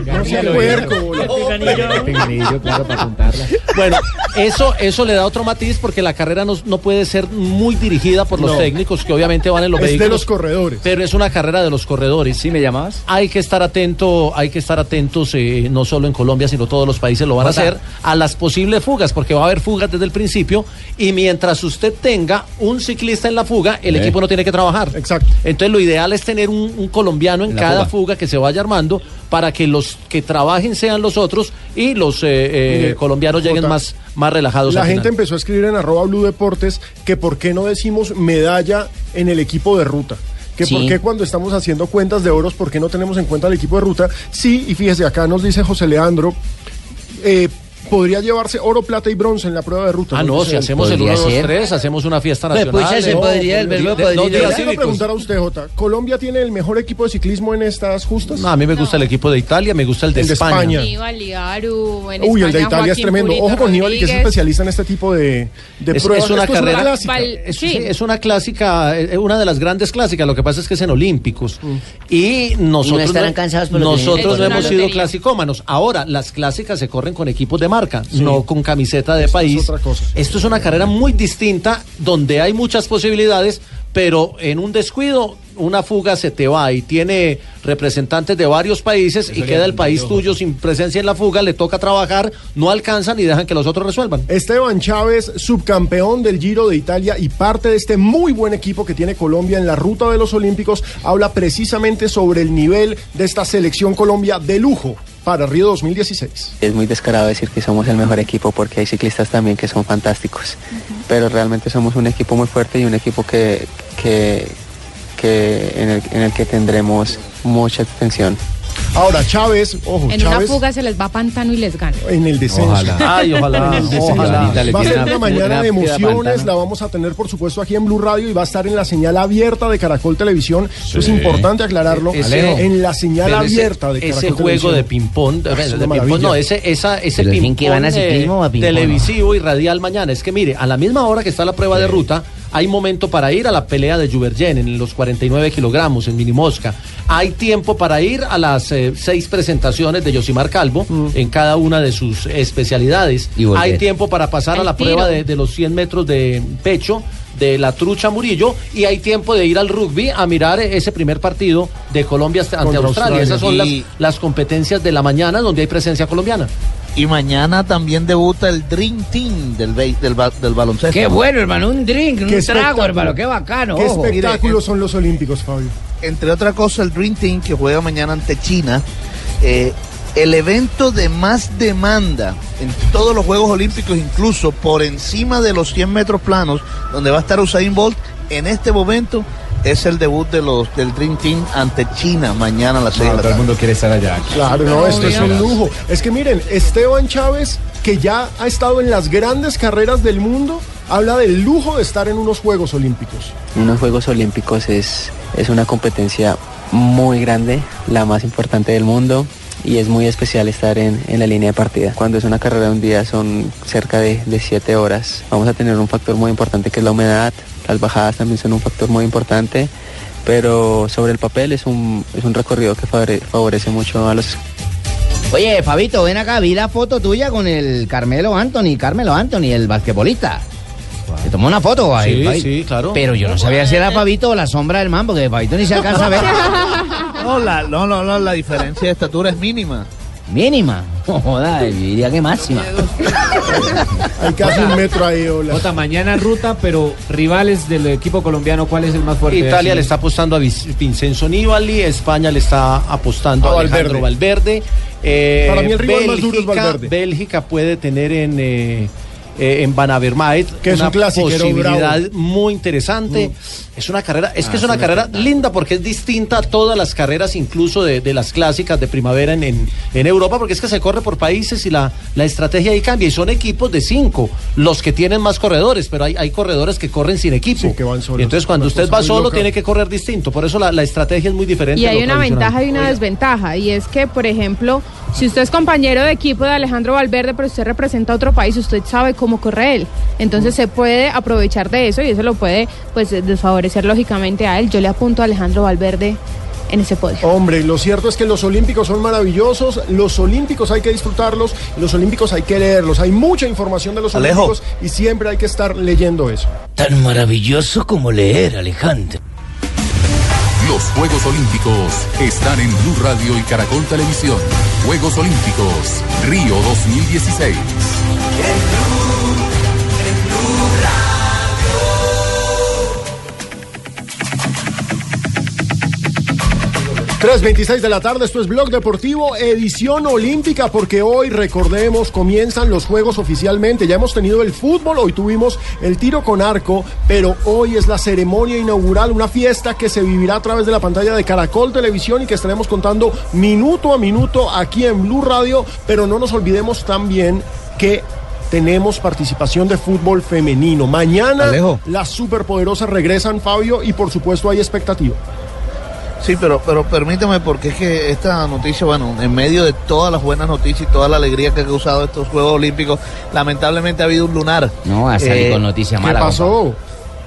No sea puerco, boludo. Pinganillo. Pinganillo, claro, para contarla. Bueno, eso, eso le da otro matiz porque la carrera no, no puede ser muy dirigida por los No. técnicos que obviamente van en los Es de vehículos. los corredores. Pero es una carrera de los corredores. ¿Sí me llamabas? Hay que estar atento, hay que estar atentos, eh, no solo en Colombia, sino todos los países lo van a hacer, a las posibles fugas, porque va a haber fugas desde el principio, y mientras usted tenga un ciclista en la fuga, el Eh. equipo no tiene que trabajar. Exacto. Entonces lo ideal es tener un, un colombiano en, cada fuga. fuga. que se vaya armando para que los que trabajen sean los otros y los eh, eh, Mire, colombianos lleguen más, más relajados. La gente final. empezó a escribir en arroba Blue Deportes que por qué no decimos medalla en el equipo de ruta. Que Sí. por qué cuando estamos haciendo cuentas de oros, por qué no tenemos en cuenta el equipo de ruta. Sí, y fíjese, acá nos dice José Leandro, eh, podría llevarse oro, plata y bronce en la prueba de ruta. Ah, no, si sé. hacemos el podría 1, 2, ser. 3, hacemos una fiesta Pues, nacional. pues, ya se No, podría, el verbo podría. quiero preguntar a usted, Jota. ¿Colombia tiene el mejor equipo de ciclismo en estas justas? No, a mí me gusta el equipo de Italia, me gusta el de, El de España. España. Aníbal y Aru, en Uy, el de España, Italia es Joaquín tremendo. Purito Ojo con Nibali, que es especialista en este tipo de, de Es, pruebas. es una Esto carrera. clásica. Es, sí. es una clásica, eh, una de las grandes clásicas. Lo que pasa es que es en Olímpicos. Y nosotros, estarán cansados por lo que nosotros no hemos sido clasicómanos. Ahora, las clásicas se corren con equipos de marca, no con camiseta de país. otra cosa. Esto es una carrera muy distinta, donde hay muchas posibilidades, pero en un descuido, una fuga se te va y tiene representantes de varios países y queda el país tuyo sin presencia en la fuga, le toca trabajar, no alcanzan y dejan que los otros resuelvan. Esteban Chávez, subcampeón del Giro de Italia y parte de este muy buen equipo que tiene Colombia en la ruta de los Olímpicos, habla precisamente sobre el nivel de esta selección Colombia de lujo para Río 2016. Es muy descarado decir que somos el mejor equipo porque hay ciclistas también que son fantásticos, pero realmente somos un equipo muy fuerte y un equipo que, que, que en, el, en el que tendremos mucha atención. Ahora Chávez, ojo, En una Chávez fuga se les va a pantano y les gana. en el descenso. Ojalá. Ay, ojalá, En el descenso. ojalá. Va a ser una- una mañana una de emociones, la vamos a tener por supuesto aquí en Blue Radio y va a estar en la señal abierta de Caracol Televisión. Eso es importante aclararlo. Ese- en la señal abierta de Caracol ese juego Televisión. de ping-pong, de, Ah, es una maravilla. no, ese, esa, ese eh, ping-pong. televisivo y radial mañana. Es que mire, a la misma hora que está la prueba de ruta, hay momento para ir a la pelea de Juvergen en los 49 kilogramos en Minimosca. Hay tiempo para ir a las eh, seis presentaciones de Yosimar Calvo en cada una de sus especialidades. Hay tiempo para pasar a la tiro. prueba de, de los 100 metros de pecho de la trucha Murillo y hay tiempo de ir al rugby a mirar ese primer partido de Colombia ante Australia. Australia. Esas son Y- las, las competencias de la mañana donde hay presencia colombiana. Y mañana también debuta el Dream Team del, del, ba- del baloncesto. Qué bueno, hermano, un drink, un trago, hermano, qué bacano. ¿Qué ojo. espectáculos son los Olímpicos, Fabio? Entre otras cosas, el Dream Team que juega mañana ante China. eh, el evento de más demanda en todos los Juegos Olímpicos, incluso por encima de los 100 metros planos, donde va a estar Usain Bolt, en este momento es el debut de los del Dream Team ante China mañana a las 6 No, de la todo el tarde. mundo quiere estar allá. Claro, no, esto es un lujo. Es que miren, Esteban Chávez, que ya ha estado en las grandes carreras del mundo, habla del lujo de estar en unos Juegos Olímpicos. Unos Juegos Olímpicos es, es una competencia muy grande, la más importante del mundo. Y es muy especial estar en, en la línea de partida. Cuando es una carrera de un día son cerca de, de siete horas. Vamos a tener un factor muy importante que es la humedad. Las bajadas también son un factor muy importante. Pero sobre el papel es un, es un recorrido que favore- favorece mucho a los Oye, Fabito, ven acá, vi la foto tuya con el Carmelo Anthony, Carmelo Anthony, el basquetbolista. Te tomó una foto ahí. Sí, sí, claro. Pero yo no sabía si era Fabito o la sombra del man, porque Fabito ni se alcanza a ver. No, la, no, no, no, la diferencia de estatura es mínima. Mínima. No joda, diría que máxima. Hay casi un metro ahí, hola. Jota, mañana ruta, pero rivales del equipo colombiano, ¿cuál es el más fuerte? Italia le está apostando a Vincenzo Nibali, España le está apostando A a Alejandro Valverde. eh, Para mí el rival más duro es Valverde. Bélgica puede tener en eh, eh, en Van Avermaet Que es una un clasiquero posibilidad bravo. muy interesante. Es una carrera, es que es una carrera linda porque es distinta a todas las carreras, incluso de, de las clásicas de primavera en, en, en Europa, porque es que se corre por países y la, la estrategia ahí cambia. Y son equipos de cinco los que tienen más corredores, pero hay, hay corredores que corren sin equipo. Sí, que van solos. Y entonces cuando usted va solo loca. tiene que correr distinto. Por eso la, la estrategia es muy diferente. Y hay una ventaja y una desventaja, y es que, por ejemplo, Si usted es compañero de equipo de Alejandro Valverde, pero usted representa a otro país, usted sabe cómo corre él. Entonces se puede aprovechar de eso y eso lo puede pues desfavorecer lógicamente a él. Yo le apunto a Alejandro Valverde en ese podio. Hombre, lo cierto es que los Olímpicos son maravillosos, los Olímpicos hay que disfrutarlos, los Olímpicos hay que leerlos, hay mucha información de los Alejo. Olímpicos y siempre hay que estar leyendo eso. Tan maravilloso como leer, Alejandro. Los Juegos Olímpicos están en Blue Radio y Caracol Televisión. Juegos Olímpicos, Río 2016. 3.26 de la tarde, esto es Blog Deportivo, edición olímpica, porque hoy, recordemos, comienzan los Juegos oficialmente. Ya hemos tenido el fútbol, hoy tuvimos el tiro con arco, pero hoy es la ceremonia inaugural, una fiesta que se vivirá a través de la pantalla de Caracol Televisión y que estaremos contando minuto a minuto aquí en Blue Radio, pero no nos olvidemos también que tenemos participación de fútbol femenino. Mañana Alejo. las superpoderosas regresan, Fabio, y por supuesto hay expectativa. Sí, pero, pero permíteme, porque es que esta noticia, bueno, en medio de todas las buenas noticias y toda la alegría que ha causado estos Juegos Olímpicos, lamentablemente ha habido un lunar. No, a salir Eh, con noticia ¿Qué mala. pasó?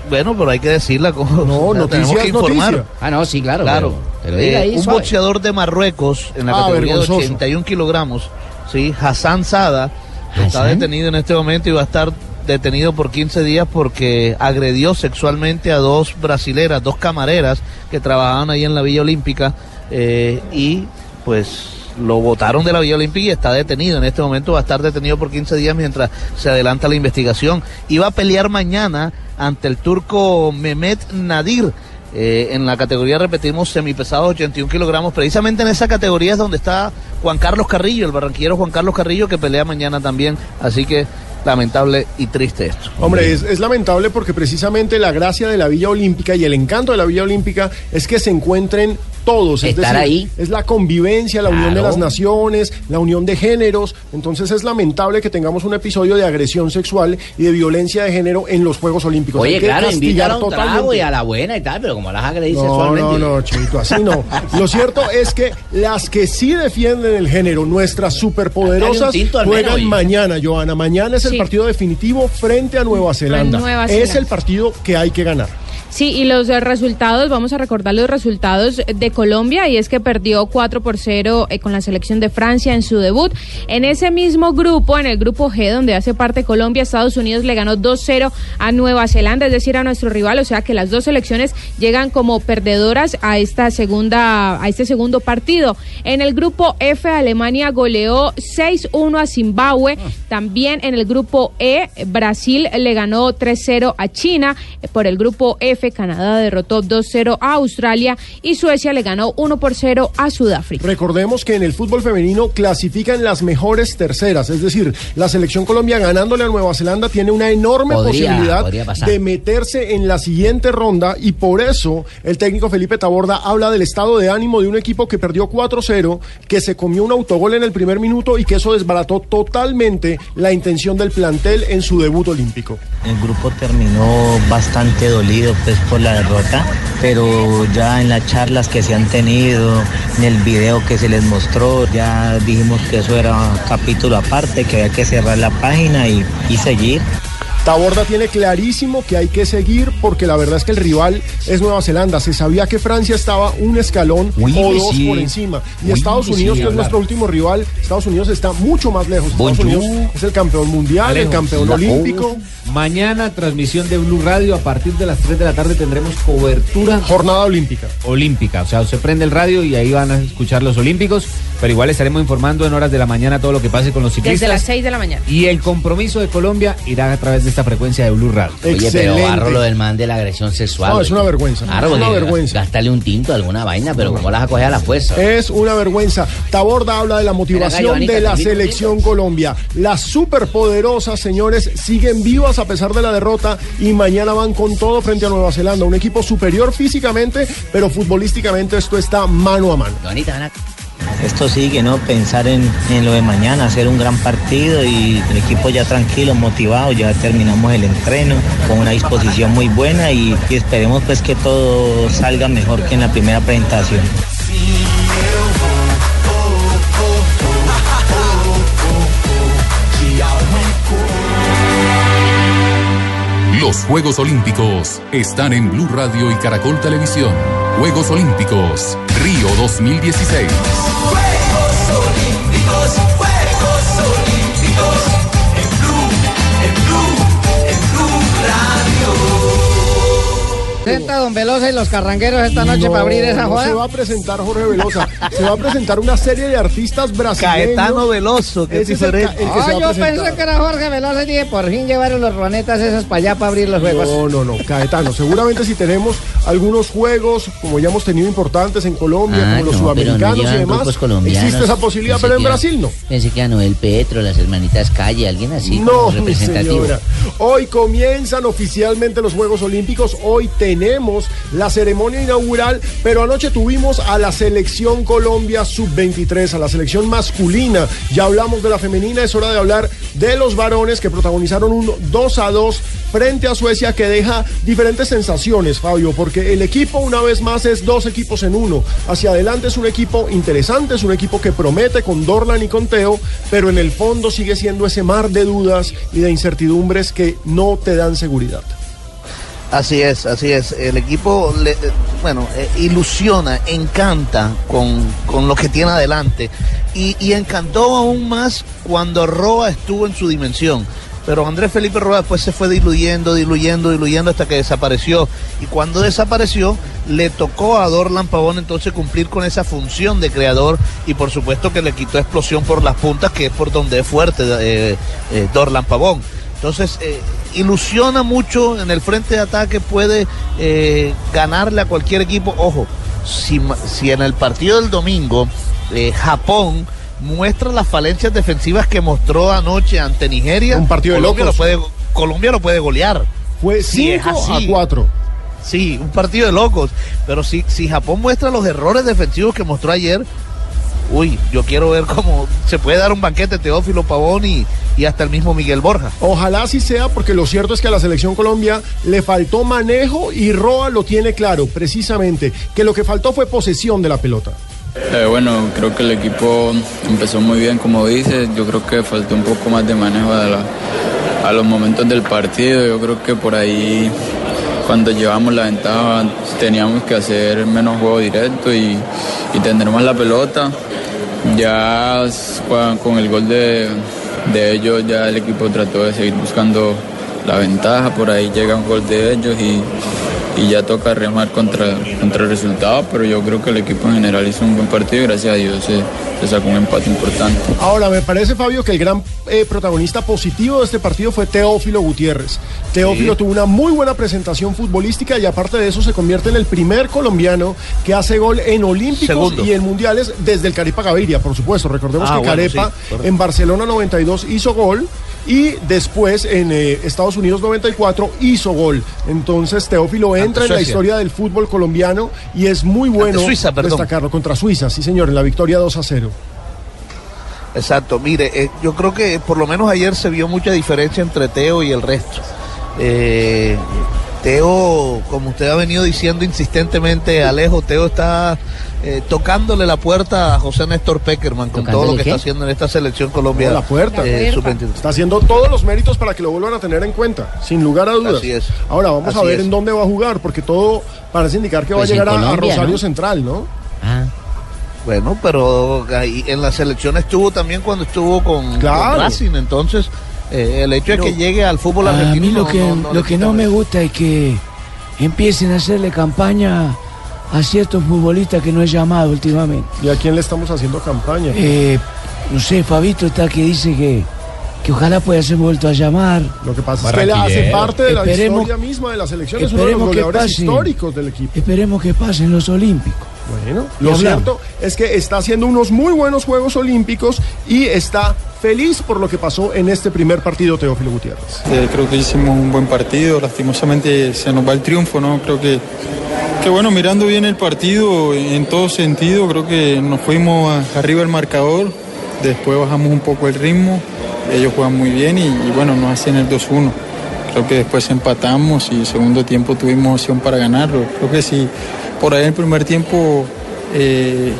Bueno, pero hay que decirla como No, la tenemos noticia que informar. noticia. Ah, no, sí, claro. Claro. Pero, pero diga Eh, ahí, un suave. boxeador de Marruecos en la Ah, categoría vergonzoso. de 81 kilogramos, sí, Hassan Sada, está detenido en este momento y va a estar detenido por 15 días porque agredió sexualmente a dos brasileras, dos camareras que trabajaban ahí en la Villa Olímpica eh, y pues lo botaron de la Villa Olímpica y está detenido. En este momento va a estar detenido por 15 días mientras se adelanta la investigación. Iba a pelear mañana ante el turco Mehmet Nadir. eh, en la categoría, repetimos, semipesados 81 kilogramos. Precisamente en esa categoría es donde está Juan Carlos Carrillo, el barranquillero Juan Carlos Carrillo, que pelea mañana también. Así que lamentable y triste esto. Hombre, es, es lamentable porque precisamente la gracia de la Villa Olímpica y el encanto de la Villa Olímpica es que se encuentren todos. Es Estar decir, ahí. es la convivencia, la unión de las naciones, la unión de géneros. Entonces es lamentable que tengamos un episodio de agresión sexual y de violencia de género en los Juegos Olímpicos. Oye, claro, invítalos a un trago y a la buena y tal, pero como las agredís No, sexualmente. no, no, Chito, así no. Lo cierto es que las que sí defienden el género, nuestras superpoderosas, juegan mañana, Joana. Mañana es el Sí. partido definitivo frente a Nueva Zelanda. Nueva Es el partido que hay que ganar. Sí, y los eh, resultados, vamos a recordar los resultados de Colombia, y es que perdió 4 por 0 eh, con la selección de Francia en su debut. En ese mismo grupo, en el grupo G, donde hace parte Colombia, Estados Unidos le ganó 2-0 a Nueva Zelanda, es decir, a nuestro rival, o sea que las dos selecciones llegan como perdedoras a esta segunda, a este segundo partido. En el grupo F, Alemania goleó 6-1 a Zimbabue. También en el grupo E, Brasil le ganó 3-0 a China. Por el grupo F, Canadá derrotó 2-0 a Australia y Suecia le ganó 1 por 0 a Sudáfrica. Recordemos que en el fútbol femenino clasifican las mejores terceras, es decir, la selección Colombia ganándole a Nueva Zelanda tiene una enorme Podría- posibilidad podría de meterse en la siguiente ronda y por eso el técnico Felipe Taborda habla del estado de ánimo de un equipo que perdió 4-0, que se comió un autogol en el primer minuto y que eso desbarató totalmente la intención del plantel en su debut olímpico. El grupo terminó bastante dolido pues por la derrota, pero ya en las charlas que se han tenido, en el video que se les mostró, ya dijimos que eso era capítulo aparte, que había que cerrar la página y, y seguir. Taborda tiene clarísimo que hay que seguir porque la verdad es que el rival es Nueva Zelanda. Se sabía que Francia estaba un escalón o dos por encima. Y Estados Unidos, que es nuestro último rival, Estados Unidos está mucho más lejos. Estados Bonjour. Unidos es el campeón mundial, el campeón la- olímpico. Mañana transmisión de Blue Radio a partir de las 3 de la tarde tendremos cobertura Jornada olímpica. olímpica. O sea, se prende el radio y ahí van a escuchar los olímpicos, pero igual estaremos informando en horas de la mañana todo lo que pase con los ciclistas. Desde las 6 de la mañana. Y el compromiso de Colombia irá a través de esta frecuencia de Blue Radio. Oye, pero Excelente. barro lo del man de la agresión sexual. No, es una vergüenza. Claro, Es una vergüenza. Gástale un tinto, alguna vaina, pero ¿cómo las vas a la fuerza? Es una vergüenza. Taborda habla de la motivación Joanita, de la selección Colombia. Las superpoderosas, señores, siguen vivas a pesar de la derrota y mañana van con todo frente a Nueva Zelanda. Un equipo superior físicamente, pero futbolísticamente esto está mano a mano. Joanita. Esto sigue, ¿no? Pensar en, lo de mañana, hacer un gran partido y el equipo ya tranquilo, motivado, ya terminamos el entreno con una disposición muy buena y, y esperemos pues que todo salga mejor que en la primera presentación. Los Juegos Olímpicos están en Blue Radio y Caracol Televisión. Juegos Olímpicos, Río 2016. Presenta don Velosa y los carrangueros esta noche No, para abrir esa no joda. se va a presentar Jorge Velosa. se va a presentar una serie de artistas brasileños. Caetano Veloso, que es diferente. ca- el que Ah, se va a yo pensé que era Jorge Velosa y dije, por fin llevaron los ronetas esos para allá para abrir los juegos. No, no, no, Caetano. Seguramente si tenemos algunos juegos, como ya hemos tenido importantes en Colombia, Ah, como los no, no sudamericanos y demás, existe esa posibilidad, Pensé pero en que Brasil no. Pensé que a Noel Petro, las hermanitas Calle, alguien así No, como mi representativo. señora. Hoy comienzan oficialmente los Juegos Olímpicos. Hoy tenemos la ceremonia inaugural, pero anoche tuvimos a la selección Colombia sub-23, a la selección masculina. Ya hablamos de la femenina, es hora de hablar de los varones que protagonizaron un 2 a 2 frente a Suecia que deja diferentes sensaciones, Fabio, porque el equipo una vez más es dos equipos en uno. Hacia adelante es un equipo interesante, es un equipo que promete con Dorlan y con Teo, pero en el fondo sigue siendo ese mar de dudas y de incertidumbres que no te dan seguridad. Así es, así es. El equipo, eh, bueno, eh, ilusiona, encanta con, con lo que tiene adelante. Y, y encantó aún más cuando Roa estuvo en su dimensión. Pero Andrés Felipe Roa después se fue diluyendo, diluyendo, diluyendo hasta que desapareció. Y cuando desapareció, le tocó a Dorlan Pavón entonces cumplir con esa función de creador. Y por supuesto que le quitó explosión por las puntas, que es por donde es fuerte eh, eh, Dorlan Pavón. Entonces, eh, ilusiona mucho en el frente de ataque, puede eh, ganarle a cualquier equipo. Ojo, si, si en el partido del domingo eh, Japón muestra las falencias defensivas que mostró anoche ante Nigeria, Un partido de locos. Lo puede, Colombia lo puede golear. Fue Si es 5 así. a 4. Sí, un partido de locos. Pero si, si Japón muestra los errores defensivos que mostró ayer, uy, yo quiero ver cómo se puede dar un banquete Teófilo Pavón y, y hasta el mismo Miguel Borja. Ojalá así sea, porque lo cierto es que a la selección Colombia le faltó manejo y Roa lo tiene claro, precisamente, que lo que faltó fue posesión de la pelota. Eh, bueno, creo que el equipo empezó muy bien, como dices. Yo creo que faltó un poco más de manejo a, la- a los momentos del partido. Yo creo que por ahí, cuando llevamos la ventaja, teníamos que hacer menos juego directo y, y tener más la pelota. Ya con el gol de, de ellos, ya el equipo trató de seguir buscando la ventaja. Por ahí llega un gol de ellos y, y ya toca remar contra, contra el resultado, pero yo creo que el equipo en general hizo un buen partido y gracias a Dios se, se sacó un empate importante. Ahora, me parece, Fabio, que el gran eh, protagonista positivo de este partido fue Teófilo Gutiérrez. Teófilo Sí. tuvo una muy buena presentación futbolística y aparte de eso se convierte en el primer colombiano que hace gol en Olímpicos Segundo. y en Mundiales desde el Carepa Gaviria, por supuesto. Recordemos Ah, que bueno, Carepa sí, en Barcelona 92 hizo gol y después en eh, Estados Unidos 94 hizo gol. Entonces Teófilo entra en la historia del fútbol colombiano y es muy bueno Suiza, destacarlo contra Suiza, sí señor, en la victoria 2 a 0. Exacto, mire, eh, yo creo que por lo menos ayer se vio mucha diferencia entre Teo y el resto. Eh, Teo, como usted ha venido diciendo insistentemente, Alejo, Teo está eh, tocándole la puerta a José Néstor Peckerman con todo lo ¿Tocándole que qué? está haciendo en esta selección colombiana. la puerta. eh, sub-23. Está haciendo todos los méritos para que lo vuelvan a tener en cuenta, sin lugar a dudas. Así es. Ahora vamos a ver es. en dónde va a jugar, porque todo parece indicar que Pues va a en llegar a- a, Rosario ¿no? Central, ¿no? Bueno, pero ahí en la selección estuvo también cuando estuvo con, Claro. con Racing, entonces eh, el hecho de que llegue al fútbol A argentino. mí lo que, no- no lo le que quita no me gusta es que empiecen a hacerle campaña a ciertos futbolistas que no he llamado últimamente. ¿Y a quién le estamos haciendo campaña? Eh, no sé, Fabito está que dice que, que ojalá pueda ser vuelto a llamar. Lo que pasa es que él hace parte de la Esperemos- historia misma de la selección, es uno de los esperemos que goleadores pase. históricos del equipo. Esperemos que pasen los Olímpicos. Bueno, lo hablamos. cierto es que está haciendo unos muy buenos Juegos Olímpicos y está feliz por lo que pasó en este primer partido, Teófilo Gutiérrez. Eh, creo que hicimos un buen partido, lastimosamente se nos va el triunfo, ¿no? Creo que, que bueno, mirando bien el partido en todo sentido, creo que nos fuimos arriba del marcador, después bajamos un poco el ritmo, ellos juegan muy bien y, bueno, nos hacen el 2-1. Creo que después empatamos y segundo tiempo tuvimos opción para ganarlo. Creo que si por ahí el primer tiempo eh,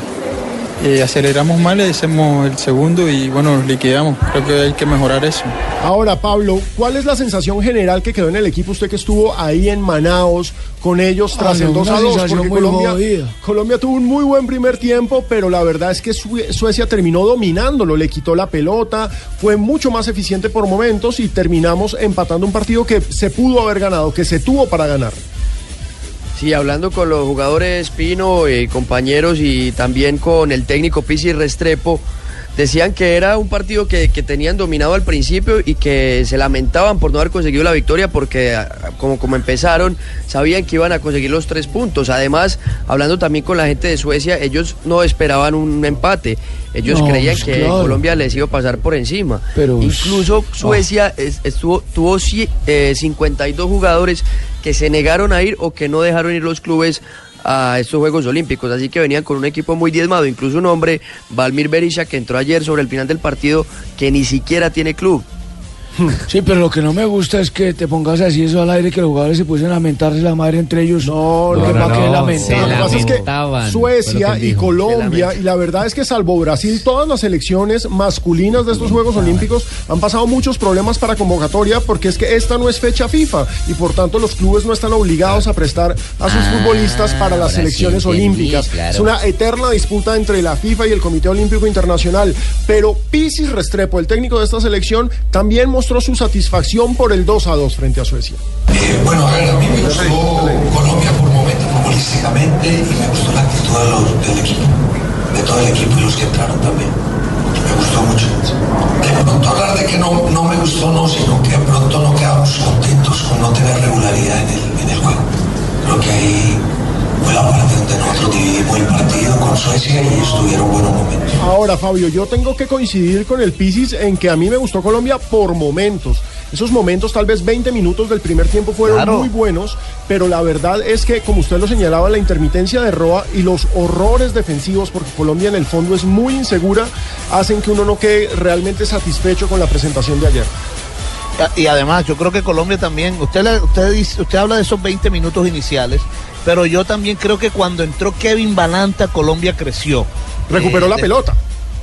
eh, aceleramos mal, le hacemos el segundo y bueno, nos liquidamos. Creo que hay que mejorar eso. Ahora, Pablo, ¿cuál es la sensación general que quedó en el equipo? Usted que estuvo ahí en Manaos con ellos tras Ah, el no, 2 a una 2. sensación Porque Colombia. Colombia tuvo un muy buen primer tiempo, pero la verdad es que Sue- Suecia terminó dominándolo, le quitó la pelota, fue mucho más eficiente por momentos y terminamos empatando un partido que se pudo haber ganado, que se tuvo para ganar. Sí, hablando con los jugadores Pino, eh, compañeros y también con el técnico Pizzi Restrepo, decían que era un partido que, que tenían dominado al principio y que se lamentaban por no haber conseguido la victoria porque ah, como, como empezaron sabían que iban a conseguir los tres puntos. Además, hablando también con la gente de Suecia, ellos no esperaban un empate. Ellos No, creían pues, que claro. Colombia les iba a pasar por encima. Pero, Incluso Suecia es- estuvo, tuvo ci- eh, 52 jugadores que se negaron a ir o que no dejaron ir los clubes a estos Juegos Olímpicos, así que venían con un equipo muy diezmado, incluso un hombre, Valmir Berisha, que entró ayer sobre el final del partido, que ni siquiera tiene club. Sí, pero lo que no me gusta es que te pongas así eso al aire, que los jugadores se pusieran a lamentarse la madre entre ellos. No, no, no, ¿para qué no, lamentar? Lo que pasa es que Suecia que y. Colombia, y la verdad es que salvo Brasil, todas las selecciones masculinas de estos Juegos Olímpicos han pasado muchos problemas para convocatoria porque es que esta no es fecha FIFA y por tanto los clubes no están obligados a prestar a sus Ah, futbolistas para las sí selecciones olímpicas. claro. Es una eterna disputa entre la FIFA y el Comité Olímpico Internacional. Pero Pisis Restrepo, el técnico de esta selección, también mostró su satisfacción por el 2 a 2 frente a Suecia. Bueno, a ver, a mí me gustó Colombia por momentos futbolísticamente y me gustó la actitud de los- del equipo, de todo el equipo y los que entraron también. Me gustó mucho. De pronto hablar de que no, no me gustó, no, sino que de pronto no quedamos contentos con no tener regularidad en el, en el juego. Creo que ahí fue la parte donde nosotros dividimos el partido con Suecia y estuvieron buenos momentos. Ahora, Fabio, yo tengo que coincidir con el Pisis en que a mí me gustó Colombia por momentos. Esos momentos, tal vez 20 minutos del primer tiempo fueron Claro. muy buenos, pero la verdad es que, como usted lo señalaba, la intermitencia de Roa y los horrores defensivos, porque Colombia en el fondo es muy insegura, hacen que uno no quede realmente satisfecho con la presentación de ayer. Y además, yo creo que Colombia también, usted, usted, dice, usted habla de esos 20 minutos iniciales, pero yo también creo que cuando entró Kevin Balanta, Colombia creció. Recuperó Eh, la de- pelota.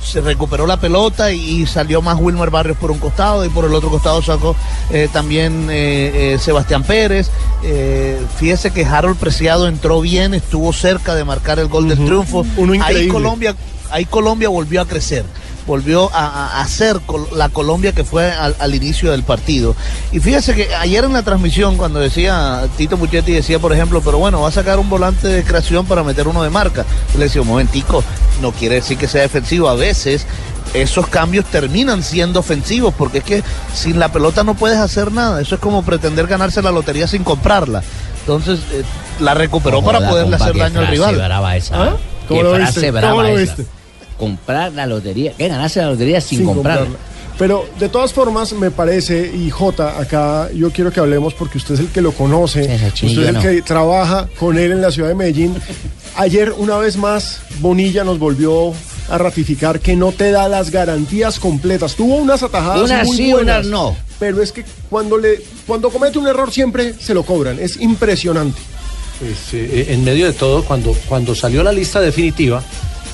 Se recuperó la pelota y, y salió más Wilmer Barrios por un costado y por el otro costado sacó eh, también eh, eh, Sebastián Pérez. Eh, fíjese que Harold Preciado entró bien, estuvo cerca de marcar el gol del triunfo. Uno Ahí. Colombia, ahí Colombia volvió a crecer volvió a, a- ser col- la Colombia que fue al, al inicio del partido. Y fíjese que ayer en la transmisión, cuando decía Tito Puchetti, decía, por ejemplo, pero bueno, va a sacar un volante de creación para meter uno de marca. Yo le decía, un momentico, no quiere decir que sea defensivo. A veces esos cambios terminan siendo ofensivos, porque es que sin la pelota no puedes hacer nada. Eso es como pretender ganarse la lotería sin comprarla. Entonces, eh, la recuperó para Joda, poderle compa, hacer daño al rival. brava esa. ¿Ah? Qué ¿Cómo lo viste? brava ¿Cómo lo esa. viste? Comprar la lotería. ¿Qué ganarse la lotería sin, sin comprarla? comprarla. Pero de todas formas, me parece, y Jota, acá yo quiero que hablemos porque usted es el que lo conoce, usted es el no. que trabaja con él en la ciudad de Medellín. Ayer, una vez más, Bonilla nos volvió a ratificar que no te da las garantías completas. Tuvo unas atajadas Unas muy sí, buenas, unas no. Pero es que cuando, le, cuando comete un error siempre se lo cobran. Es impresionante. Pues, eh, en medio de todo, cuando, cuando salió la lista definitiva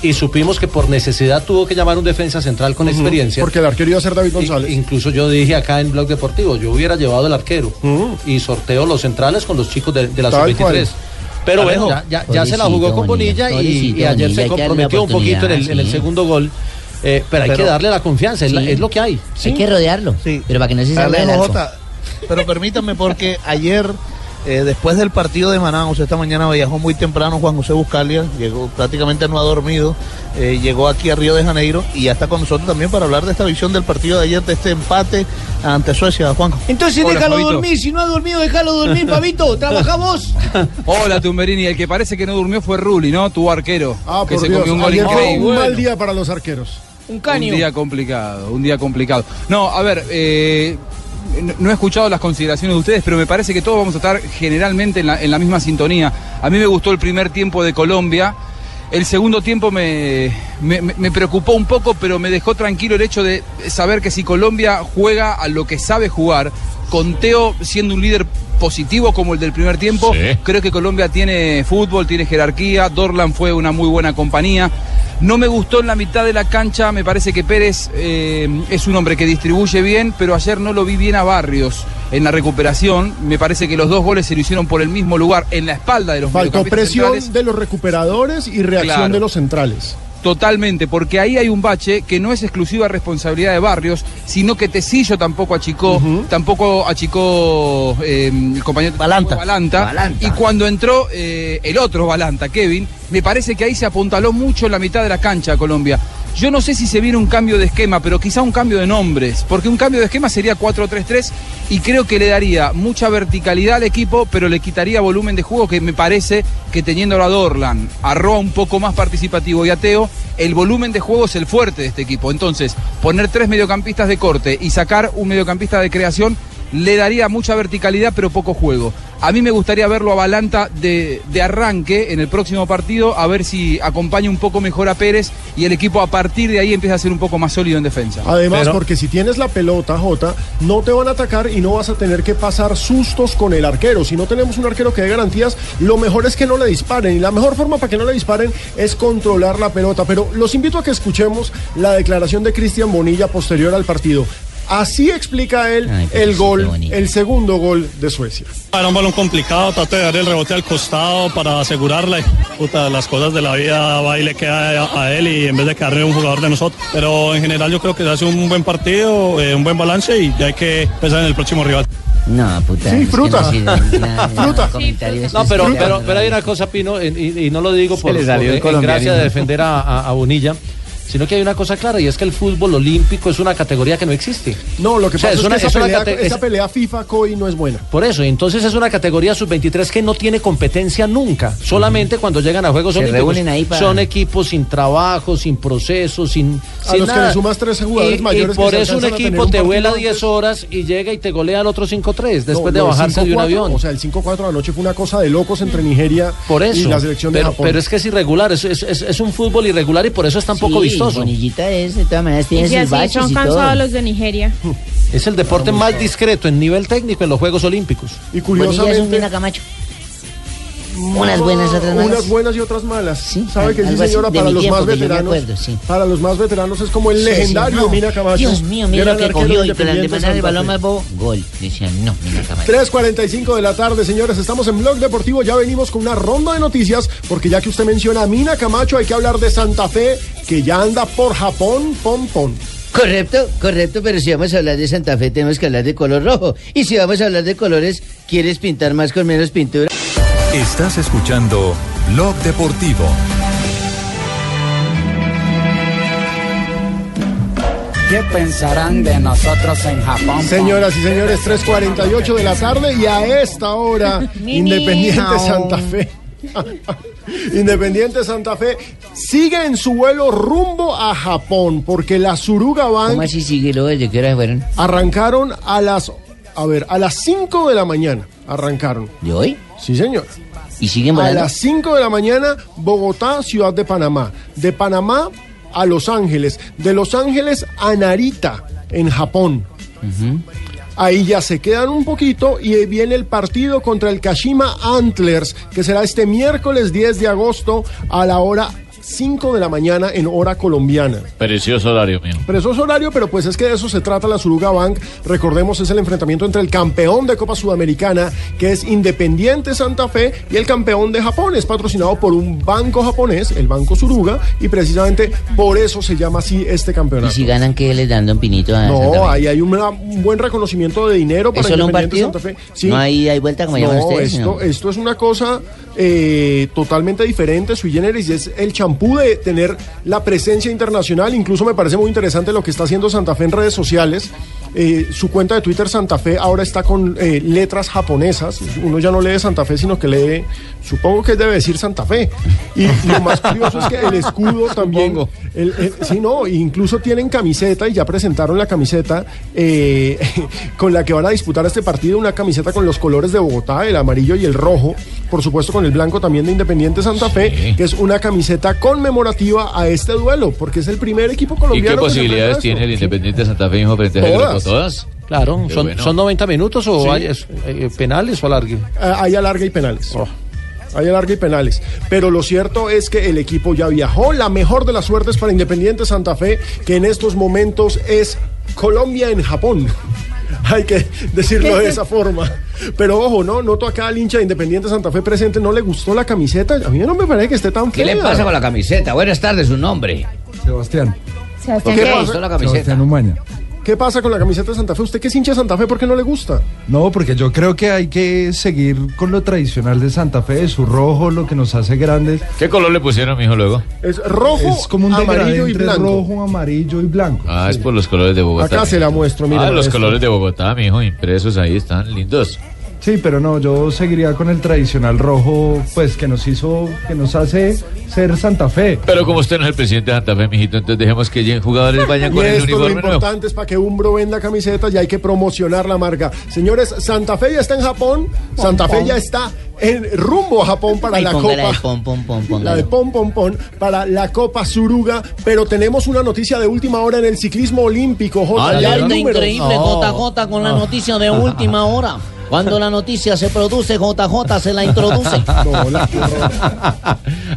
y supimos que por necesidad tuvo que llamar un defensa central con experiencia. porque el arquero iba a ser David González. incluso yo dije acá en Blog Deportivo, yo hubiera llevado el arquero y sorteo los centrales con los chicos de, de la Tal cual. sub-23. Pero bueno, Alejo. ya, ya- ya se la jugó con Bonilla, Bonilla, y- ayer Bonilla, se comprometió un poquito en el, en segundo gol. Eh, pero hay Pero- que darle la confianza, es, la- Sí. es lo que hay. Hay que rodearlo. Sí. Pero para que no se salga Alejo. Jota, pero permítame porque ayer, eh, después del partido de Manaus, esta mañana viajó muy temprano Juan José Buscalia, llegó prácticamente no ha dormido, eh, llegó aquí a Río de Janeiro y ya está con nosotros también para hablar de esta visión del partido de ayer, de este empate ante Suecia, Juan. Entonces Hola, déjalo Fabito. dormir, si no ha dormido, déjalo dormir, Pavito, trabaja vos. Hola Tumberini, el que parece que no durmió fue Rulli, ¿no? Tu arquero. Ah, que por se Dios, comió un gol increíble. un mal día para los arqueros. Un Un día complicado, un día complicado. No, a ver, eh, no- he escuchado las consideraciones de ustedes, pero me parece que todos vamos a estar generalmente en la, misma sintonía. A mí me gustó el primer tiempo de Colombia. El segundo tiempo me- me preocupó un poco, pero me dejó tranquilo el hecho de saber que si Colombia juega a lo que sabe jugar, con Teo siendo un líder positivo como el del primer tiempo. Creo que Colombia tiene fútbol, tiene jerarquía. Dorlan fue una muy buena compañía. No me gustó en la mitad de la cancha, me parece que Pérez eh, es un hombre que distribuye bien, pero ayer no lo vi bien a Barrios en la recuperación. Me parece que los dos goles se lo hicieron por el mismo lugar, en la espalda de los Faltó presión centrales. de los recuperadores y reacción Claro. de los centrales. Totalmente, porque ahí hay un bache que no es exclusiva responsabilidad de Barrios, sino que Tecillo tampoco achicó, tampoco achicó eh, el compañero Balanta. Y cuando entró eh, el otro Balanta, Kevin, me parece que ahí se apuntaló mucho en la mitad de la cancha Colombia. Yo no sé si se viene un cambio de esquema, pero quizá un cambio de nombres, porque un cambio de esquema sería 4-3-3 y creo que le daría mucha verticalidad al equipo, pero le quitaría volumen de juego que me parece que teniendo a Dorlan, a Roa un poco más participativo y a Teo, el volumen de juego es el fuerte de este equipo. Entonces, poner tres mediocampistas de corte y sacar un mediocampista de creación le daría mucha verticalidad pero poco juego. A mí me gustaría verlo a Balanta de, de arranque en el próximo partido, a ver si acompaña un poco mejor a Pérez y el equipo a partir de ahí empieza a ser un poco más sólido en defensa. Además, Pero- porque si tienes la pelota, Jota, no te van a atacar y no vas a tener que pasar sustos con el arquero. Si no tenemos un arquero que dé garantías, lo mejor es que no le disparen. Y la mejor forma para que no le disparen es controlar la pelota. Pero los invito a que escuchemos la declaración de Cristian Bonilla posterior al partido. Así explica él el gol, el segundo gol de Suecia. Era un balón complicado, traté de dar el rebote al costado para asegurarla. y, Puta, las cosas de la vida va y le queda a, a él y en vez de quedarle un jugador de nosotros. Pero en general yo creo que se hace un buen partido, eh, un buen balance y ya hay que pensar en el próximo rival. No, puta. Sí, es que fruta. no Fruta. No, pero, pero, pero hay una cosa, Pino, y, y- y no lo digo por, le salió por- el en gracia de defender a, a- a Bonilla, sino que hay una cosa clara y es que el fútbol olímpico es una categoría que no existe. No, lo que O sea, pasa es, una- que esa, es pelea, cate- esa es- pelea FIFA COI no es buena. Por eso, entonces es una categoría sub-23 que no tiene competencia nunca. Solamente cuando llegan a Juegos Se Olímpicos. reúnen ahí para- Son equipos sin trabajo, sin proceso, sin. A sin los que nada. le sumas tres jugadores Y- mayores Y que por se eso un equipo un te vuela antes. 10 horas y llega y te golea al otro 5-3 después No, de bajarse de un 5-4, avión. O sea, el 5-4 anoche fue una cosa de locos entre Nigeria Por eso. y la selección de pero, Japón. pero es que es irregular, es, es- es- es un fútbol irregular y por eso es tan poco Sí, vistoso. Bonillita es, de todas maneras, Y tiene si sus así baches son y todo. cansados los de Nigeria. Es el deporte más discreto en nivel técnico en los Juegos Olímpicos. Y Bonilla es un curiosamente, Pina Camacho. Unas buenas, otras malas. unas buenas y otras malas. ¿Sabe que sí, señora? Para los tiempo, más veteranos. acuerdo, sí. Para los más veteranos es como el Sí, legendario sí, no. Mina Camacho. Dios mío, mira lo que cogió y con el de independiente mandar el balón más bobo, gol. Decían, no, Mina Camacho. 3.45 de la tarde, señores. Estamos en Blog Deportivo. Ya venimos con una ronda de noticias. Porque ya que usted menciona a Mina Camacho, hay que hablar de Santa Fe, que ya anda por Japón, pom, pom. Correcto, correcto, pero si vamos a hablar de Santa Fe tenemos que hablar de color rojo. Y si vamos a hablar de colores, ¿quieres pintar más con menos pintura? Estás escuchando Blog Deportivo. ¿Qué pensarán de nosotros en Japón? Señoras y señores, 3.48 de la tarde y a esta hora, Independiente Santa Fe. Independiente Santa Fe sigue en su vuelo rumbo a Japón porque la Suruga Bank ¿Cómo así sigue luego desde qué hora fueron? arrancaron a las a ver, a las 5 de la mañana arrancaron. ¿De hoy? Sí, señor. ¿Y siguen A las 5 de la mañana, Bogotá, ciudad de Panamá. De Panamá a Los Ángeles. De Los Ángeles a Narita, en Japón. Ahí ya se quedan un poquito y viene el partido contra el Kashima Antlers, que será este miércoles 10 de agosto a la hora 5 de la mañana en hora colombiana. Precioso horario mío. Precioso horario, pero pues es que de eso se trata la Suruga Bank. Recordemos, es el enfrentamiento entre el campeón de Copa Sudamericana, que es Independiente Santa Fe, y el campeón de Japón. Es patrocinado por un banco japonés, el Banco Suruga, y precisamente por eso se llama así este ¿Y campeonato. si ganan qué les dan un pinito a No, ahí hay una- un buen reconocimiento de dinero para ¿Es solo un Independiente partido? Santa Fe. Sí. No hay, hay vuelta como llaman No, ustedes. esto, ¿no? esto es una cosa eh, totalmente diferente, sui generis, y es el champú de tener la presencia internacional. Incluso me parece muy interesante lo que está haciendo Santa Fe en redes sociales. Eh, su cuenta de Twitter Santa Fe ahora está con eh, letras japonesas. Uno ya no lee Santa Fe, sino que lee, supongo que debe decir Santa Fe. Y lo más curioso es que el escudo también. el- el- sí, no, incluso tienen camiseta y ya presentaron la camiseta eh, con la que van a disputar este partido. Una camiseta con los colores de Bogotá, el amarillo y el rojo. Por supuesto, con el blanco también de Independiente Santa Fe, que es una camiseta conmemorativa a este duelo, porque es el primer equipo ¿Y colombiano. qué que se posibilidades tiene el. Independiente Santa Fe, hijo, frente a Todas. ¿Todas? Claro, Qué son, bueno. son 90 minutos o Sí. hay es- eh, penales o alargue. Ah, hay alarga y penales. Hay alarga y penales. Pero lo cierto es que el equipo ya viajó. La mejor de las suertes para Independiente Santa Fe, que en estos momentos es Colombia en Japón. Hay que decirlo de esa forma. Pero ojo, no, noto acá al hincha de Independiente Santa Fe presente, no le gustó la camiseta. A mí no me parece que esté tan ¿Qué le fea. pasa con la camiseta? Buenas tardes, su nombre. Sebastián. Sebastián, ¿Qué ¿qué? le gustó la camiseta? Sebastián Umaña. ¿Qué pasa con la camiseta de Santa Fe? ¿Usted que es hincha de Santa Fe? ¿Por qué no le gusta? No, porque yo creo que hay que seguir con lo tradicional de Santa Fe, su rojo, lo que nos hace grandes. ¿Qué color le pusieron, mijo, luego? Es rojo, Es como un amarillo y blanco. rojo, amarillo y blanco. Ah, es por los colores de Bogotá. Acá se la muestro, mira, Ah, los maestro. colores de Bogotá, mijo, impresos ahí están, lindos. Sí, pero no, yo seguiría con el tradicional rojo, pues que nos hizo, que nos hace ser Santa Fe. Pero como usted no es el presidente de Santa Fe, mijito, entonces dejemos que lleguen jugadores vayan Y con el esto lo uniforme nuevo. importante es para que Umbro venda camisetas y hay que promocionar la marca. Señores, Santa Fe ya está en Japón. Santa Fe ya está en rumbo a Japón para Ay, la Copa. de pom, pom, pom, La de pom pom pom para la Copa Suruga, pero tenemos una noticia de última hora en el ciclismo olímpico. J, ya hay Alerta números. increíble, JJ, con la noticia de última hora. Cuando la noticia se produce, JJ se la introduce.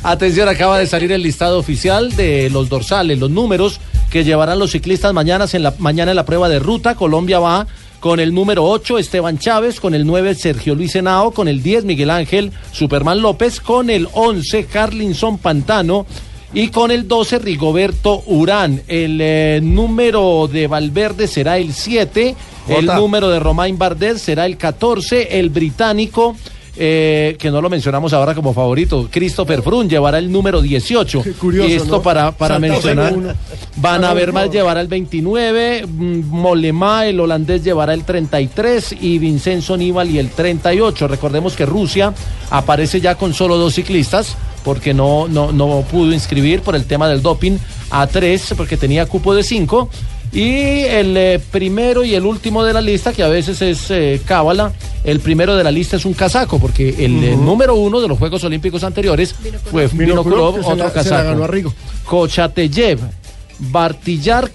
Atención, acaba de salir el listado oficial de los dorsales, los números que llevarán los ciclistas mañana en la, mañana en la prueba de ruta. Colombia va con el número 8, Esteban Chávez, con el 9, Sergio Luis Henao, con el 10, Miguel Ángel Superman López, con el 11, Carlinson Pantano. Y con el 12, Rigoberto Urán. El eh, número de Valverde será el 7. El número de Romain Bardet será el 14. El británico, eh, que no lo mencionamos ahora como favorito, Christopher Froome llevará el número 18. curioso, y esto ¿no? para, para Santa mencionar, uno. Van a ver más llevará el 29. mm, Molema, el holandés, llevará el 33. Y Vincenzo Nibali el 38. Recordemos que Rusia aparece ya con solo dos ciclistas porque no, no, no pudo inscribir por el tema del doping a tres porque tenía cupo de cinco. Y el eh, primero y el último de la lista, que a veces es eh, cábala, el primero de la lista es un casaco, porque el eh, número uno de los Juegos Olímpicos anteriores fue Vinokurov, otro la- se la casaco. ganó a Rigo. Kochateyev, Bartillar,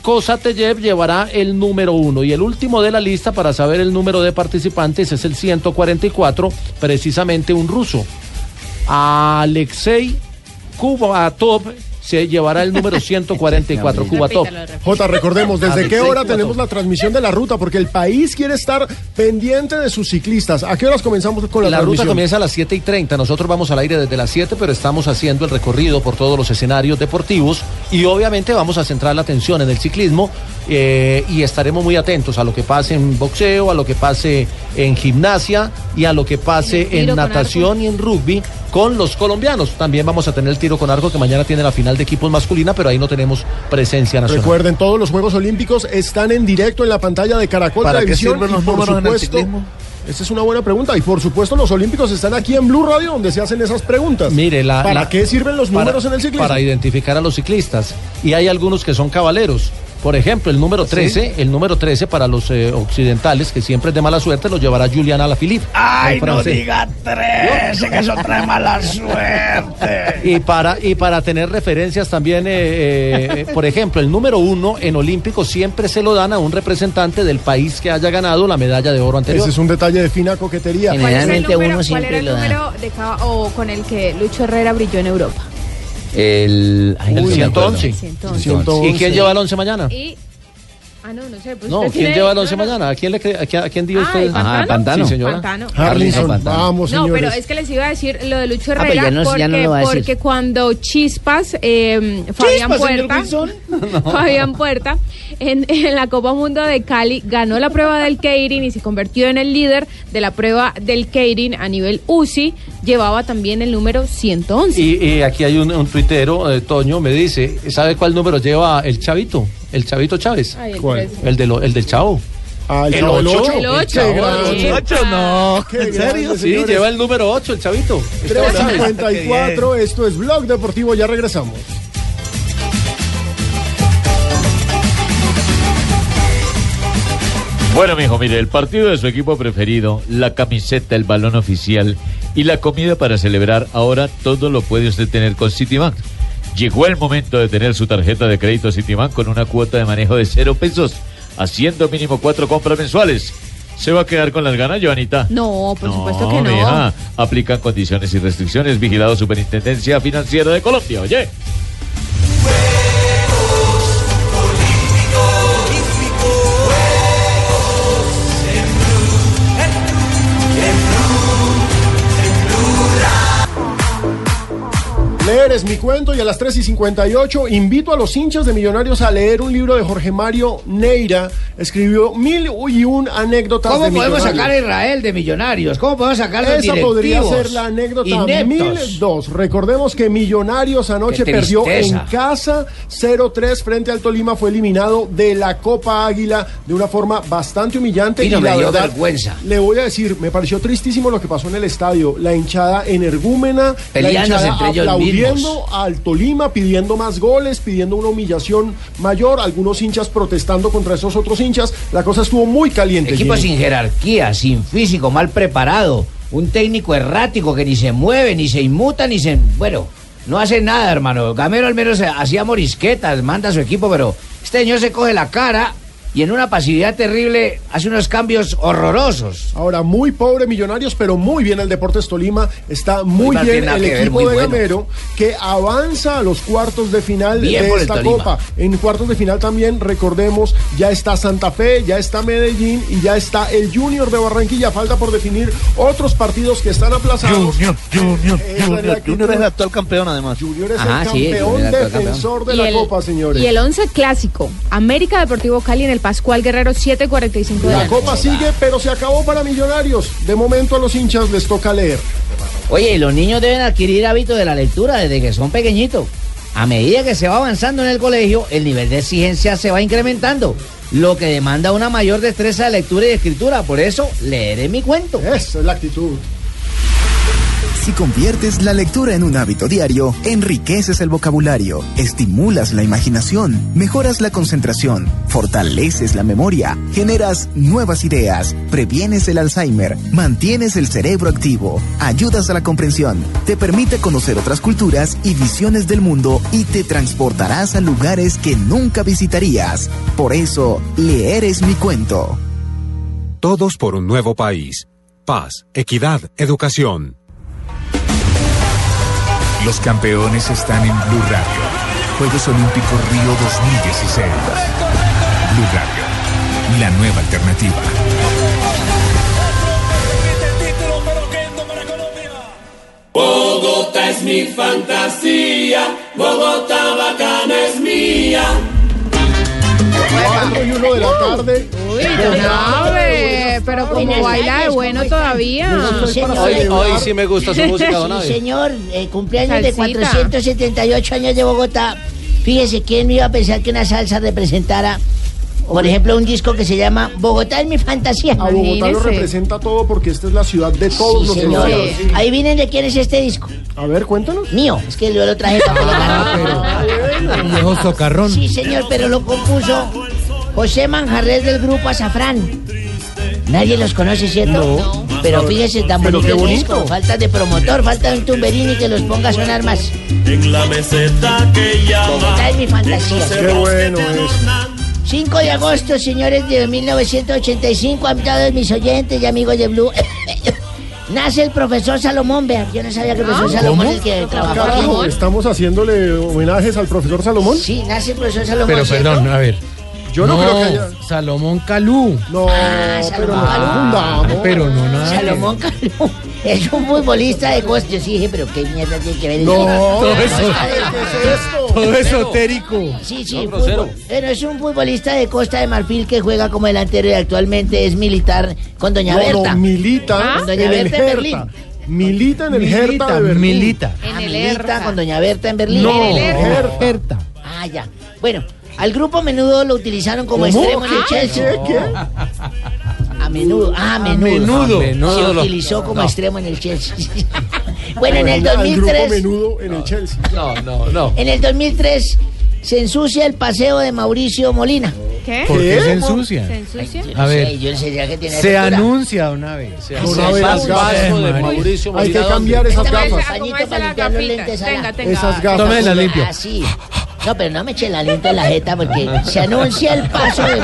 Kosateyev llevará el número uno y el último de la lista para saber el número de participantes es el 144, precisamente un ruso. Alexei Kubatov se llevará el número 144, Kubatov. Jota, recordemos, ¿desde qué hora tenemos la transmisión de la ruta? Porque el país quiere estar pendiente de sus ciclistas. ¿A qué horas comenzamos con la, La ruta transmisión? comienza a las 7 y 30. Nosotros vamos al aire desde las 7, pero estamos haciendo el recorrido por todos los escenarios deportivos y obviamente vamos a centrar la atención en el ciclismo eh, y estaremos muy atentos a lo que pase en boxeo, a lo que pase en gimnasia y a lo que pase en natación y en rugby con los colombianos. También vamos a tener el tiro con arco que mañana tiene la final de equipos masculina, pero ahí no tenemos presencia nacional. Recuerden, todos los Juegos Olímpicos están en directo en la pantalla de Caracol ¿Para qué Televisión. sirven y los por números en el supuesto, ciclismo? Esa es una buena pregunta. Y por supuesto, los Olímpicos están aquí en Blue Radio, donde se hacen esas preguntas. Mire, la, ¿Para la- qué sirven los para- números en el ciclismo? Para identificar a los ciclistas. Y hay algunos que son caballeros. Por ejemplo, el número 13, el número 13 para los eh, occidentales, que siempre es de mala suerte, lo llevará Julian Alaphilippe. Ay, no diga trece, que eso trae mala suerte. Y para, y para tener referencias también, eh, eh, por ejemplo, el número uno en Olímpicos siempre se lo dan a un representante del país que haya ganado la medalla de oro anterior. Ese es un detalle de fina coquetería. ¿Cuál es el número, cuál era el número de cada- o con el que Lucho Herrera brilló en Europa? El, ay, no me 111. acuerdo. 111. ¿Y quién lleva el 11 mañana? Y Ah, no, no sé. Pues No, ¿quién tiene- lleva el 11 no, no. mañana? ¿A quién le cree- a quién, a quién dio Ah, usted? ¿el Pantano? Ah, Pantano. Sí, señora. Pantano. Pantano. vamos, No, señores. pero es que les iba a decir lo de Lucho Ah, pero Herrera ya no- porque, ya no lo va a decir. porque cuando Chispas, eh, Fabián ¿Chispas, señor Puerta? Fabián Puerta, en, en la Copa Mundo de Cali ganó la prueba del Keirin y se convirtió en el líder de la prueba del Keirin a nivel UCI, llevaba también el número 111. Y, y aquí hay un, un tuitero, eh, Toño, me dice, ¿sabe cuál número lleva el chavito? El chavito Chávez. Ay, el ¿Cuál? El, de lo- el del chavo. Ah, el ¿El Chavo, el ocho? ocho. El ocho. Qué El grande. ocho. no. Qué grande, Sí, señores. lleva el número 8, el chavito. Esteban Chávez. 354, esto es Blog Deportivo, ya regresamos. Bueno, mijo, mire, el partido de su equipo preferido, la camiseta, el balón oficial y la comida para celebrar, ahora todo lo puede usted tener con Citibank. Llegó el momento de tener su tarjeta de crédito Citibank con una cuota de manejo de cero pesos. haciendo mínimo cuatro compras mensuales. ¿Se va a quedar con las ganas, Joanita? No, por supuesto que no. mija. Aplican condiciones y restricciones. Vigilado Superintendencia Financiera de Colombia, oye. Es mi cuento y a las 3 y 58 invito a los hinchas de Millonarios a leer un libro de Jorge Mario Neira. Escribió mil y un anécdotas ¿Cómo de podemos sacar a Israel de millonarios? ¿Cómo podemos sacar a Esa podría ser la anécdota Ineptos. 1002. Recordemos que Millonarios anoche perdió en casa 0-3 frente al Tolima. Fue eliminado de la Copa Águila de una forma bastante humillante. Y no me la verdad, vergüenza. Le voy a decir, me pareció tristísimo lo que pasó en el estadio. La hinchada energúmena, Peleándose la hinchada entre ellos aplaudiendo mismos. Al Tolima, pidiendo más goles, pidiendo una humillación mayor. Algunos hinchas protestando contra esos otros hinchas. La cosa estuvo muy caliente. Equipo Jimmy. sin jerarquía, sin físico, mal preparado. Un técnico errático que ni se mueve, ni se inmuta, ni se... Bueno, no hace nada, hermano. Gamero al menos hacía morisquetas, manda a su equipo, pero este señor se coge la cara y en una pasividad terrible hace unos cambios horrorosos. Ahora, muy pobre Millonarios, pero muy bien el Deportes Tolima. Está muy no bien el ver, equipo muy de bueno. Gamero, que avanza a los cuartos de final Bien de esta. Copa. En cuartos de final también, recordemos, ya está Santa Fe, ya está Medellín y ya está el Junior de Barranquilla. Falta por definir otros partidos que están aplazados. Junior, Junior, es la Junior. Junior es el actual campeón, además. Junior es Ajá, el campeón es el defensor de la Copa, señores. Y el 11 clásico, América Deportivo Cali en el Pascual Guerrero 745 de La la Copa sigue, pero se acabó para Millonarios. De momento a los hinchas les toca leer. Oye, y los niños deben adquirir hábito de la lectura desde que son pequeñitos. A medida que se va avanzando en el colegio, el nivel de exigencia se va incrementando, lo que demanda una mayor destreza de lectura y de escritura. Por eso, leeré mi cuento. Esa es la actitud. Si conviertes la lectura en un hábito diario, enriqueces el vocabulario, estimulas la imaginación, mejoras la concentración, fortaleces la memoria, generas nuevas ideas, previenes el Alzheimer, mantienes el cerebro activo, ayudas a la comprensión, te permite conocer otras culturas y visiones del mundo y te transportarás a lugares que nunca visitarías. Por eso, leer es mi cuento. Todos por un nuevo país. Paz, equidad, educación. Los campeones están en Blue Radio. Juegos Olímpicos Río 2016. Blue Radio, la nueva alternativa. Bogotá es mi fantasía, Bogotá bacana es mía. Cuatro y uno de la tarde. Uy, Abe, pero como Buenas baila de tardes, bueno ¿cómo están? todavía. Sí, señor. Hoy, hoy sí me gusta su música, don Sí, señor, eh, cumpleaños de Salsita. 478 años de Bogotá. Fíjese, ¿quién me iba a pensar que una salsa representara, por ejemplo, un disco que se llama Bogotá es mi fantasía? A Bogotá lo representa todo porque esta es la ciudad de todos Sí, los señor. colombianos. Ahí vienen de quién es este disco. A ver, cuéntanos. Mío, es que yo lo traje para pegar. Viejo socarrón. Sí, señor, pero lo compuso José Manjarres del grupo Azafrán. Nadie los conoce, ¿cierto? No. Pero fíjese, tan Pero bonito qué el bonito. disco. Falta de promotor, falta un tumberini que los ponga a sonar más. En la meseta que llama. Bogotá es mi fantasía. Qué bueno es. 5 de agosto, señores de 1985, a todos mis oyentes y amigos de Blue. Nace el profesor Salomón, vean. Yo no sabía que el profesor Salomón es el que trabajó aquí. estamos haciéndole homenajes al profesor Salomón. Sí, nace el profesor Salomón. Pero ¿cierto? perdón, a ver. Yo no, creo que haya. Salomón Calú. No, Ah, pero Salomón no confundamos. Pero no, nada. Salomón Calú es un futbolista de costa. Yo sí dije, pero qué mierda tiene que ver No, Todo ¿qué eso. es esto? Todo esotérico. Sí, sí, fútbol. Bueno, es un futbolista de Costa de Marfil que juega como delantero y actualmente es militar con Doña No, Berta. no, milita Ah, en Doña Berta en Berlín. Milita en el Hertha Milita, de Berlín. milita. Ah, En el milita Hertha. con Doña Berta en Berlín. No, Hertha. Herta. Ah, ya. Bueno, al grupo a menudo lo utilizaron como ¿Cómo? extremo en el ¿Qué, Chelsea. qué, qué? A menudo, ah, a menudo. menudo. Se menudo lo- utilizó como No. extremo en el Chelsea. bueno, en el Al grupo 2003, menudo en el Chelsea. No, no, no. en el 2003 se ensucia el paseo de Mauricio Molina. ¿Qué? ¿Por qué se ensucia? ¿Se ensucia? A ver. yo que tiene Se altura. anuncia una vez. Se. Una vez las de. Mauricio Hay que Molina, cambiar esas ¿Cómo es- gafas. Pañito para limpiar los lentes. Tenga, tenga. Esas gafas. Tómela limpio. Así. No, pero no me eche el aliento en la jeta porque se anuncia el paso de...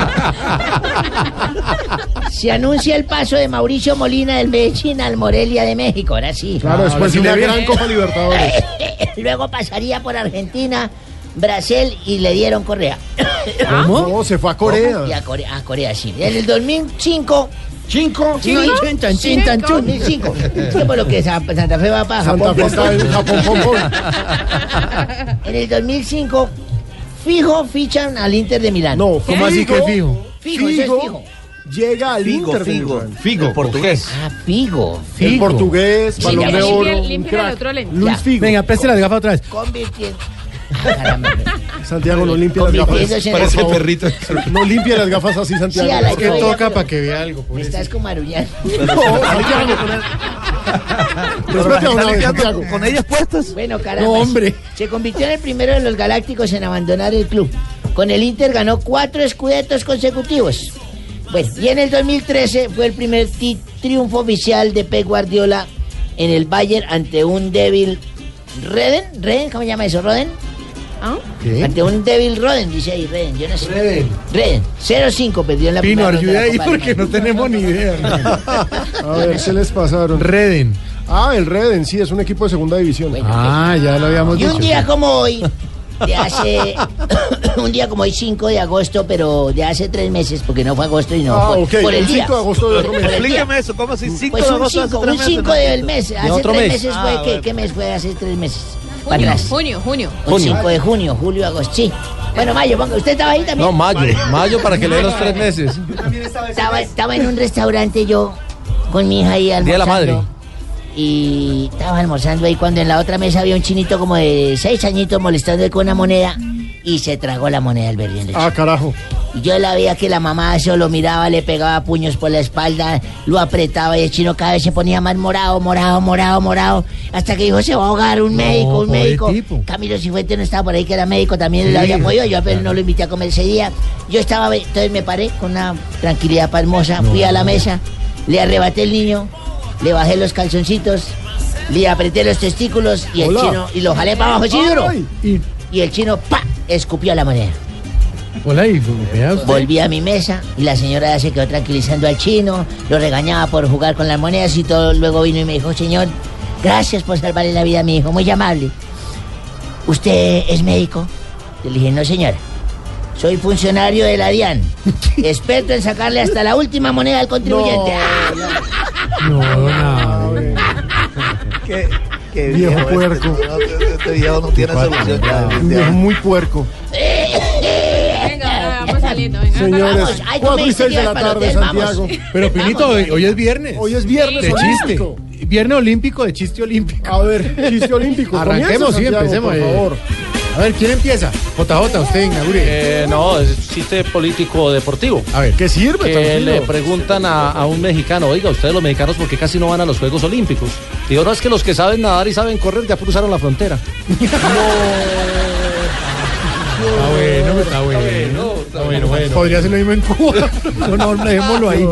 Se anuncia el paso de Mauricio Molina del Medellín al Morelia de México, ahora sí. Claro, después de una gran Copa Libertadores. Luego pasaría por Argentina, Brasil y le dieron Correa. ¿Cómo? No, se fue a Corea. Y a Corea, a Corea, sí. En el 2005... ¿Cinco? Sí, chin, chan, chin, tan, chun. 2005. Sí, por lo que Sa- Santa Fe va para Santa Japón. Fe está en Japón, pom, pom. En el 2005, fijo fichan al Inter de Milán. No, ¿cómo así que fijo? Fijo, eso es fijo. Llega al Figo, Inter Figo. Figo, portugués. Ah, Figo. El portugués, balón de oro, limpia- el otro lente. Luis. Figo. Venga, preste las gafas otra vez. Convirtiendo. Santiago, no limpia las gafas. Por favor. perrito. No limpia las gafas así, Santiago. Sí, Es que toca para que vea algo. Me estás como aruñando. No, Santiago, Santiago. Con ellas puestas. Bueno, caramba. No, hombre. Se convirtió en el primero de los galácticos en abandonar el club. Con el Inter ganó cuatro escudetos consecutivos. Bueno, y en el 2013 fue el primer ti- triunfo oficial de Pep Guardiola en el Bayern ante un débil Reden, Reden, ¿cómo se llama eso? ¿Roden? ¿Ah? Ante un débil Roden, dice ahí, Reden, yo no sé. Reden. Reden, 0-5 perdió en la Pino, primera de ayuda ahí porque no tenemos ni idea. A ver, se les pasaron. Reden. Ah, el Reden, sí, es un equipo de segunda división. Ah, ya lo habíamos Y dicho. un día como hoy, de hace. un día como hoy, 5 de agosto, pero de hace tres meses, porque no fue agosto y no. Ah, por, ok, por el el día. 5 de agosto de otro mes. Explíqueme eso, ¿cómo así? ¿Cinco Pues de agosto hace 5, tres un meses? 5 del mes. Hace tres mes. meses Ah, fue. ¿qué, bueno. ¿Qué mes fue hace tres meses? Para Junio, atrás. junio, junio. Un Junio. 5 de junio, julio, agosto. Sí. Bueno, Mayo, ponga. ¿Usted estaba ahí también? No, mayo. Mayo para que le dé los tres meses. Estaba, estaba en un restaurante yo con mi hija ahí almorzando. Día de la madre. Y estaba almorzando ahí cuando en la otra mesa había un chinito como de seis añitos molestando con una moneda y se tragó la moneda del berrien. Ah, carajo. Yo la veía que la mamá eso lo miraba, le pegaba puños por la espalda, lo apretaba y el chino cada vez se ponía más morado, morado, morado, morado, hasta que dijo se va a ahogar un No, médico, un médico. tipo. Camilo Cifuentes no estaba por ahí que era médico, también Sí, le había podido, yo apenas no lo invité a comer ese día. Yo estaba, entonces me paré con una tranquilidad pasmosa, fui a la mesa, le arrebaté el niño, le bajé los calzoncitos, le apreté los testículos y el Hola. chino, y lo jalé para abajo así duro. Y Y el chino, pa, escupió la moneda. Hola, usted. Volví a mi mesa y la señora ya se quedó tranquilizando al chino, lo regañaba por jugar con las monedas y todo. Luego vino y me dijo, señor, gracias por salvarle la vida a mi hijo, muy amable. ¿Usted es médico? Yo le dije, no señora, soy funcionario de la DIAN, experto en sacarle hasta la última moneda al contribuyente. ¡Ah! No, no. Qué, qué Viejo este. puerco. Este, este viejo no tiene solución un viejo muy puerco. Venga, venga. Señores, Vamos, ay, 4 y come 6 de la tarde, Santiago. Pero Pinito, hoy, hoy es viernes. Hoy es viernes de chiste. Viernes olímpico de chiste olímpico. A ver, chiste olímpico. Arranquemos, sí, empecemos. Por eh. favor. A ver, ¿quién empieza? JJ, usted inaugure. Eh, no, es chiste político deportivo. A ver, ¿Qué sirve? Que le preguntan a, a un mexicano, oiga, ustedes los mexicanos, ¿por qué casi no van a los Juegos Olímpicos? Digo, no, es que los que saben nadar y saben correr ya cruzaron la frontera. Está bueno, está bueno. Está bueno, bueno. Podría ser lo mismo en Cuba. No, no, dejémoslo ahí.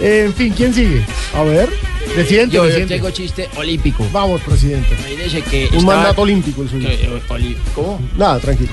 Eh, en fin, ¿quién sigue? A ver, Presidente, Yo, yo presidente. tengo chiste olímpico. vamos, presidente. Que Un estaba- mandato olímpico el suyo. eh, ¿Cómo? Nada, tranquilo.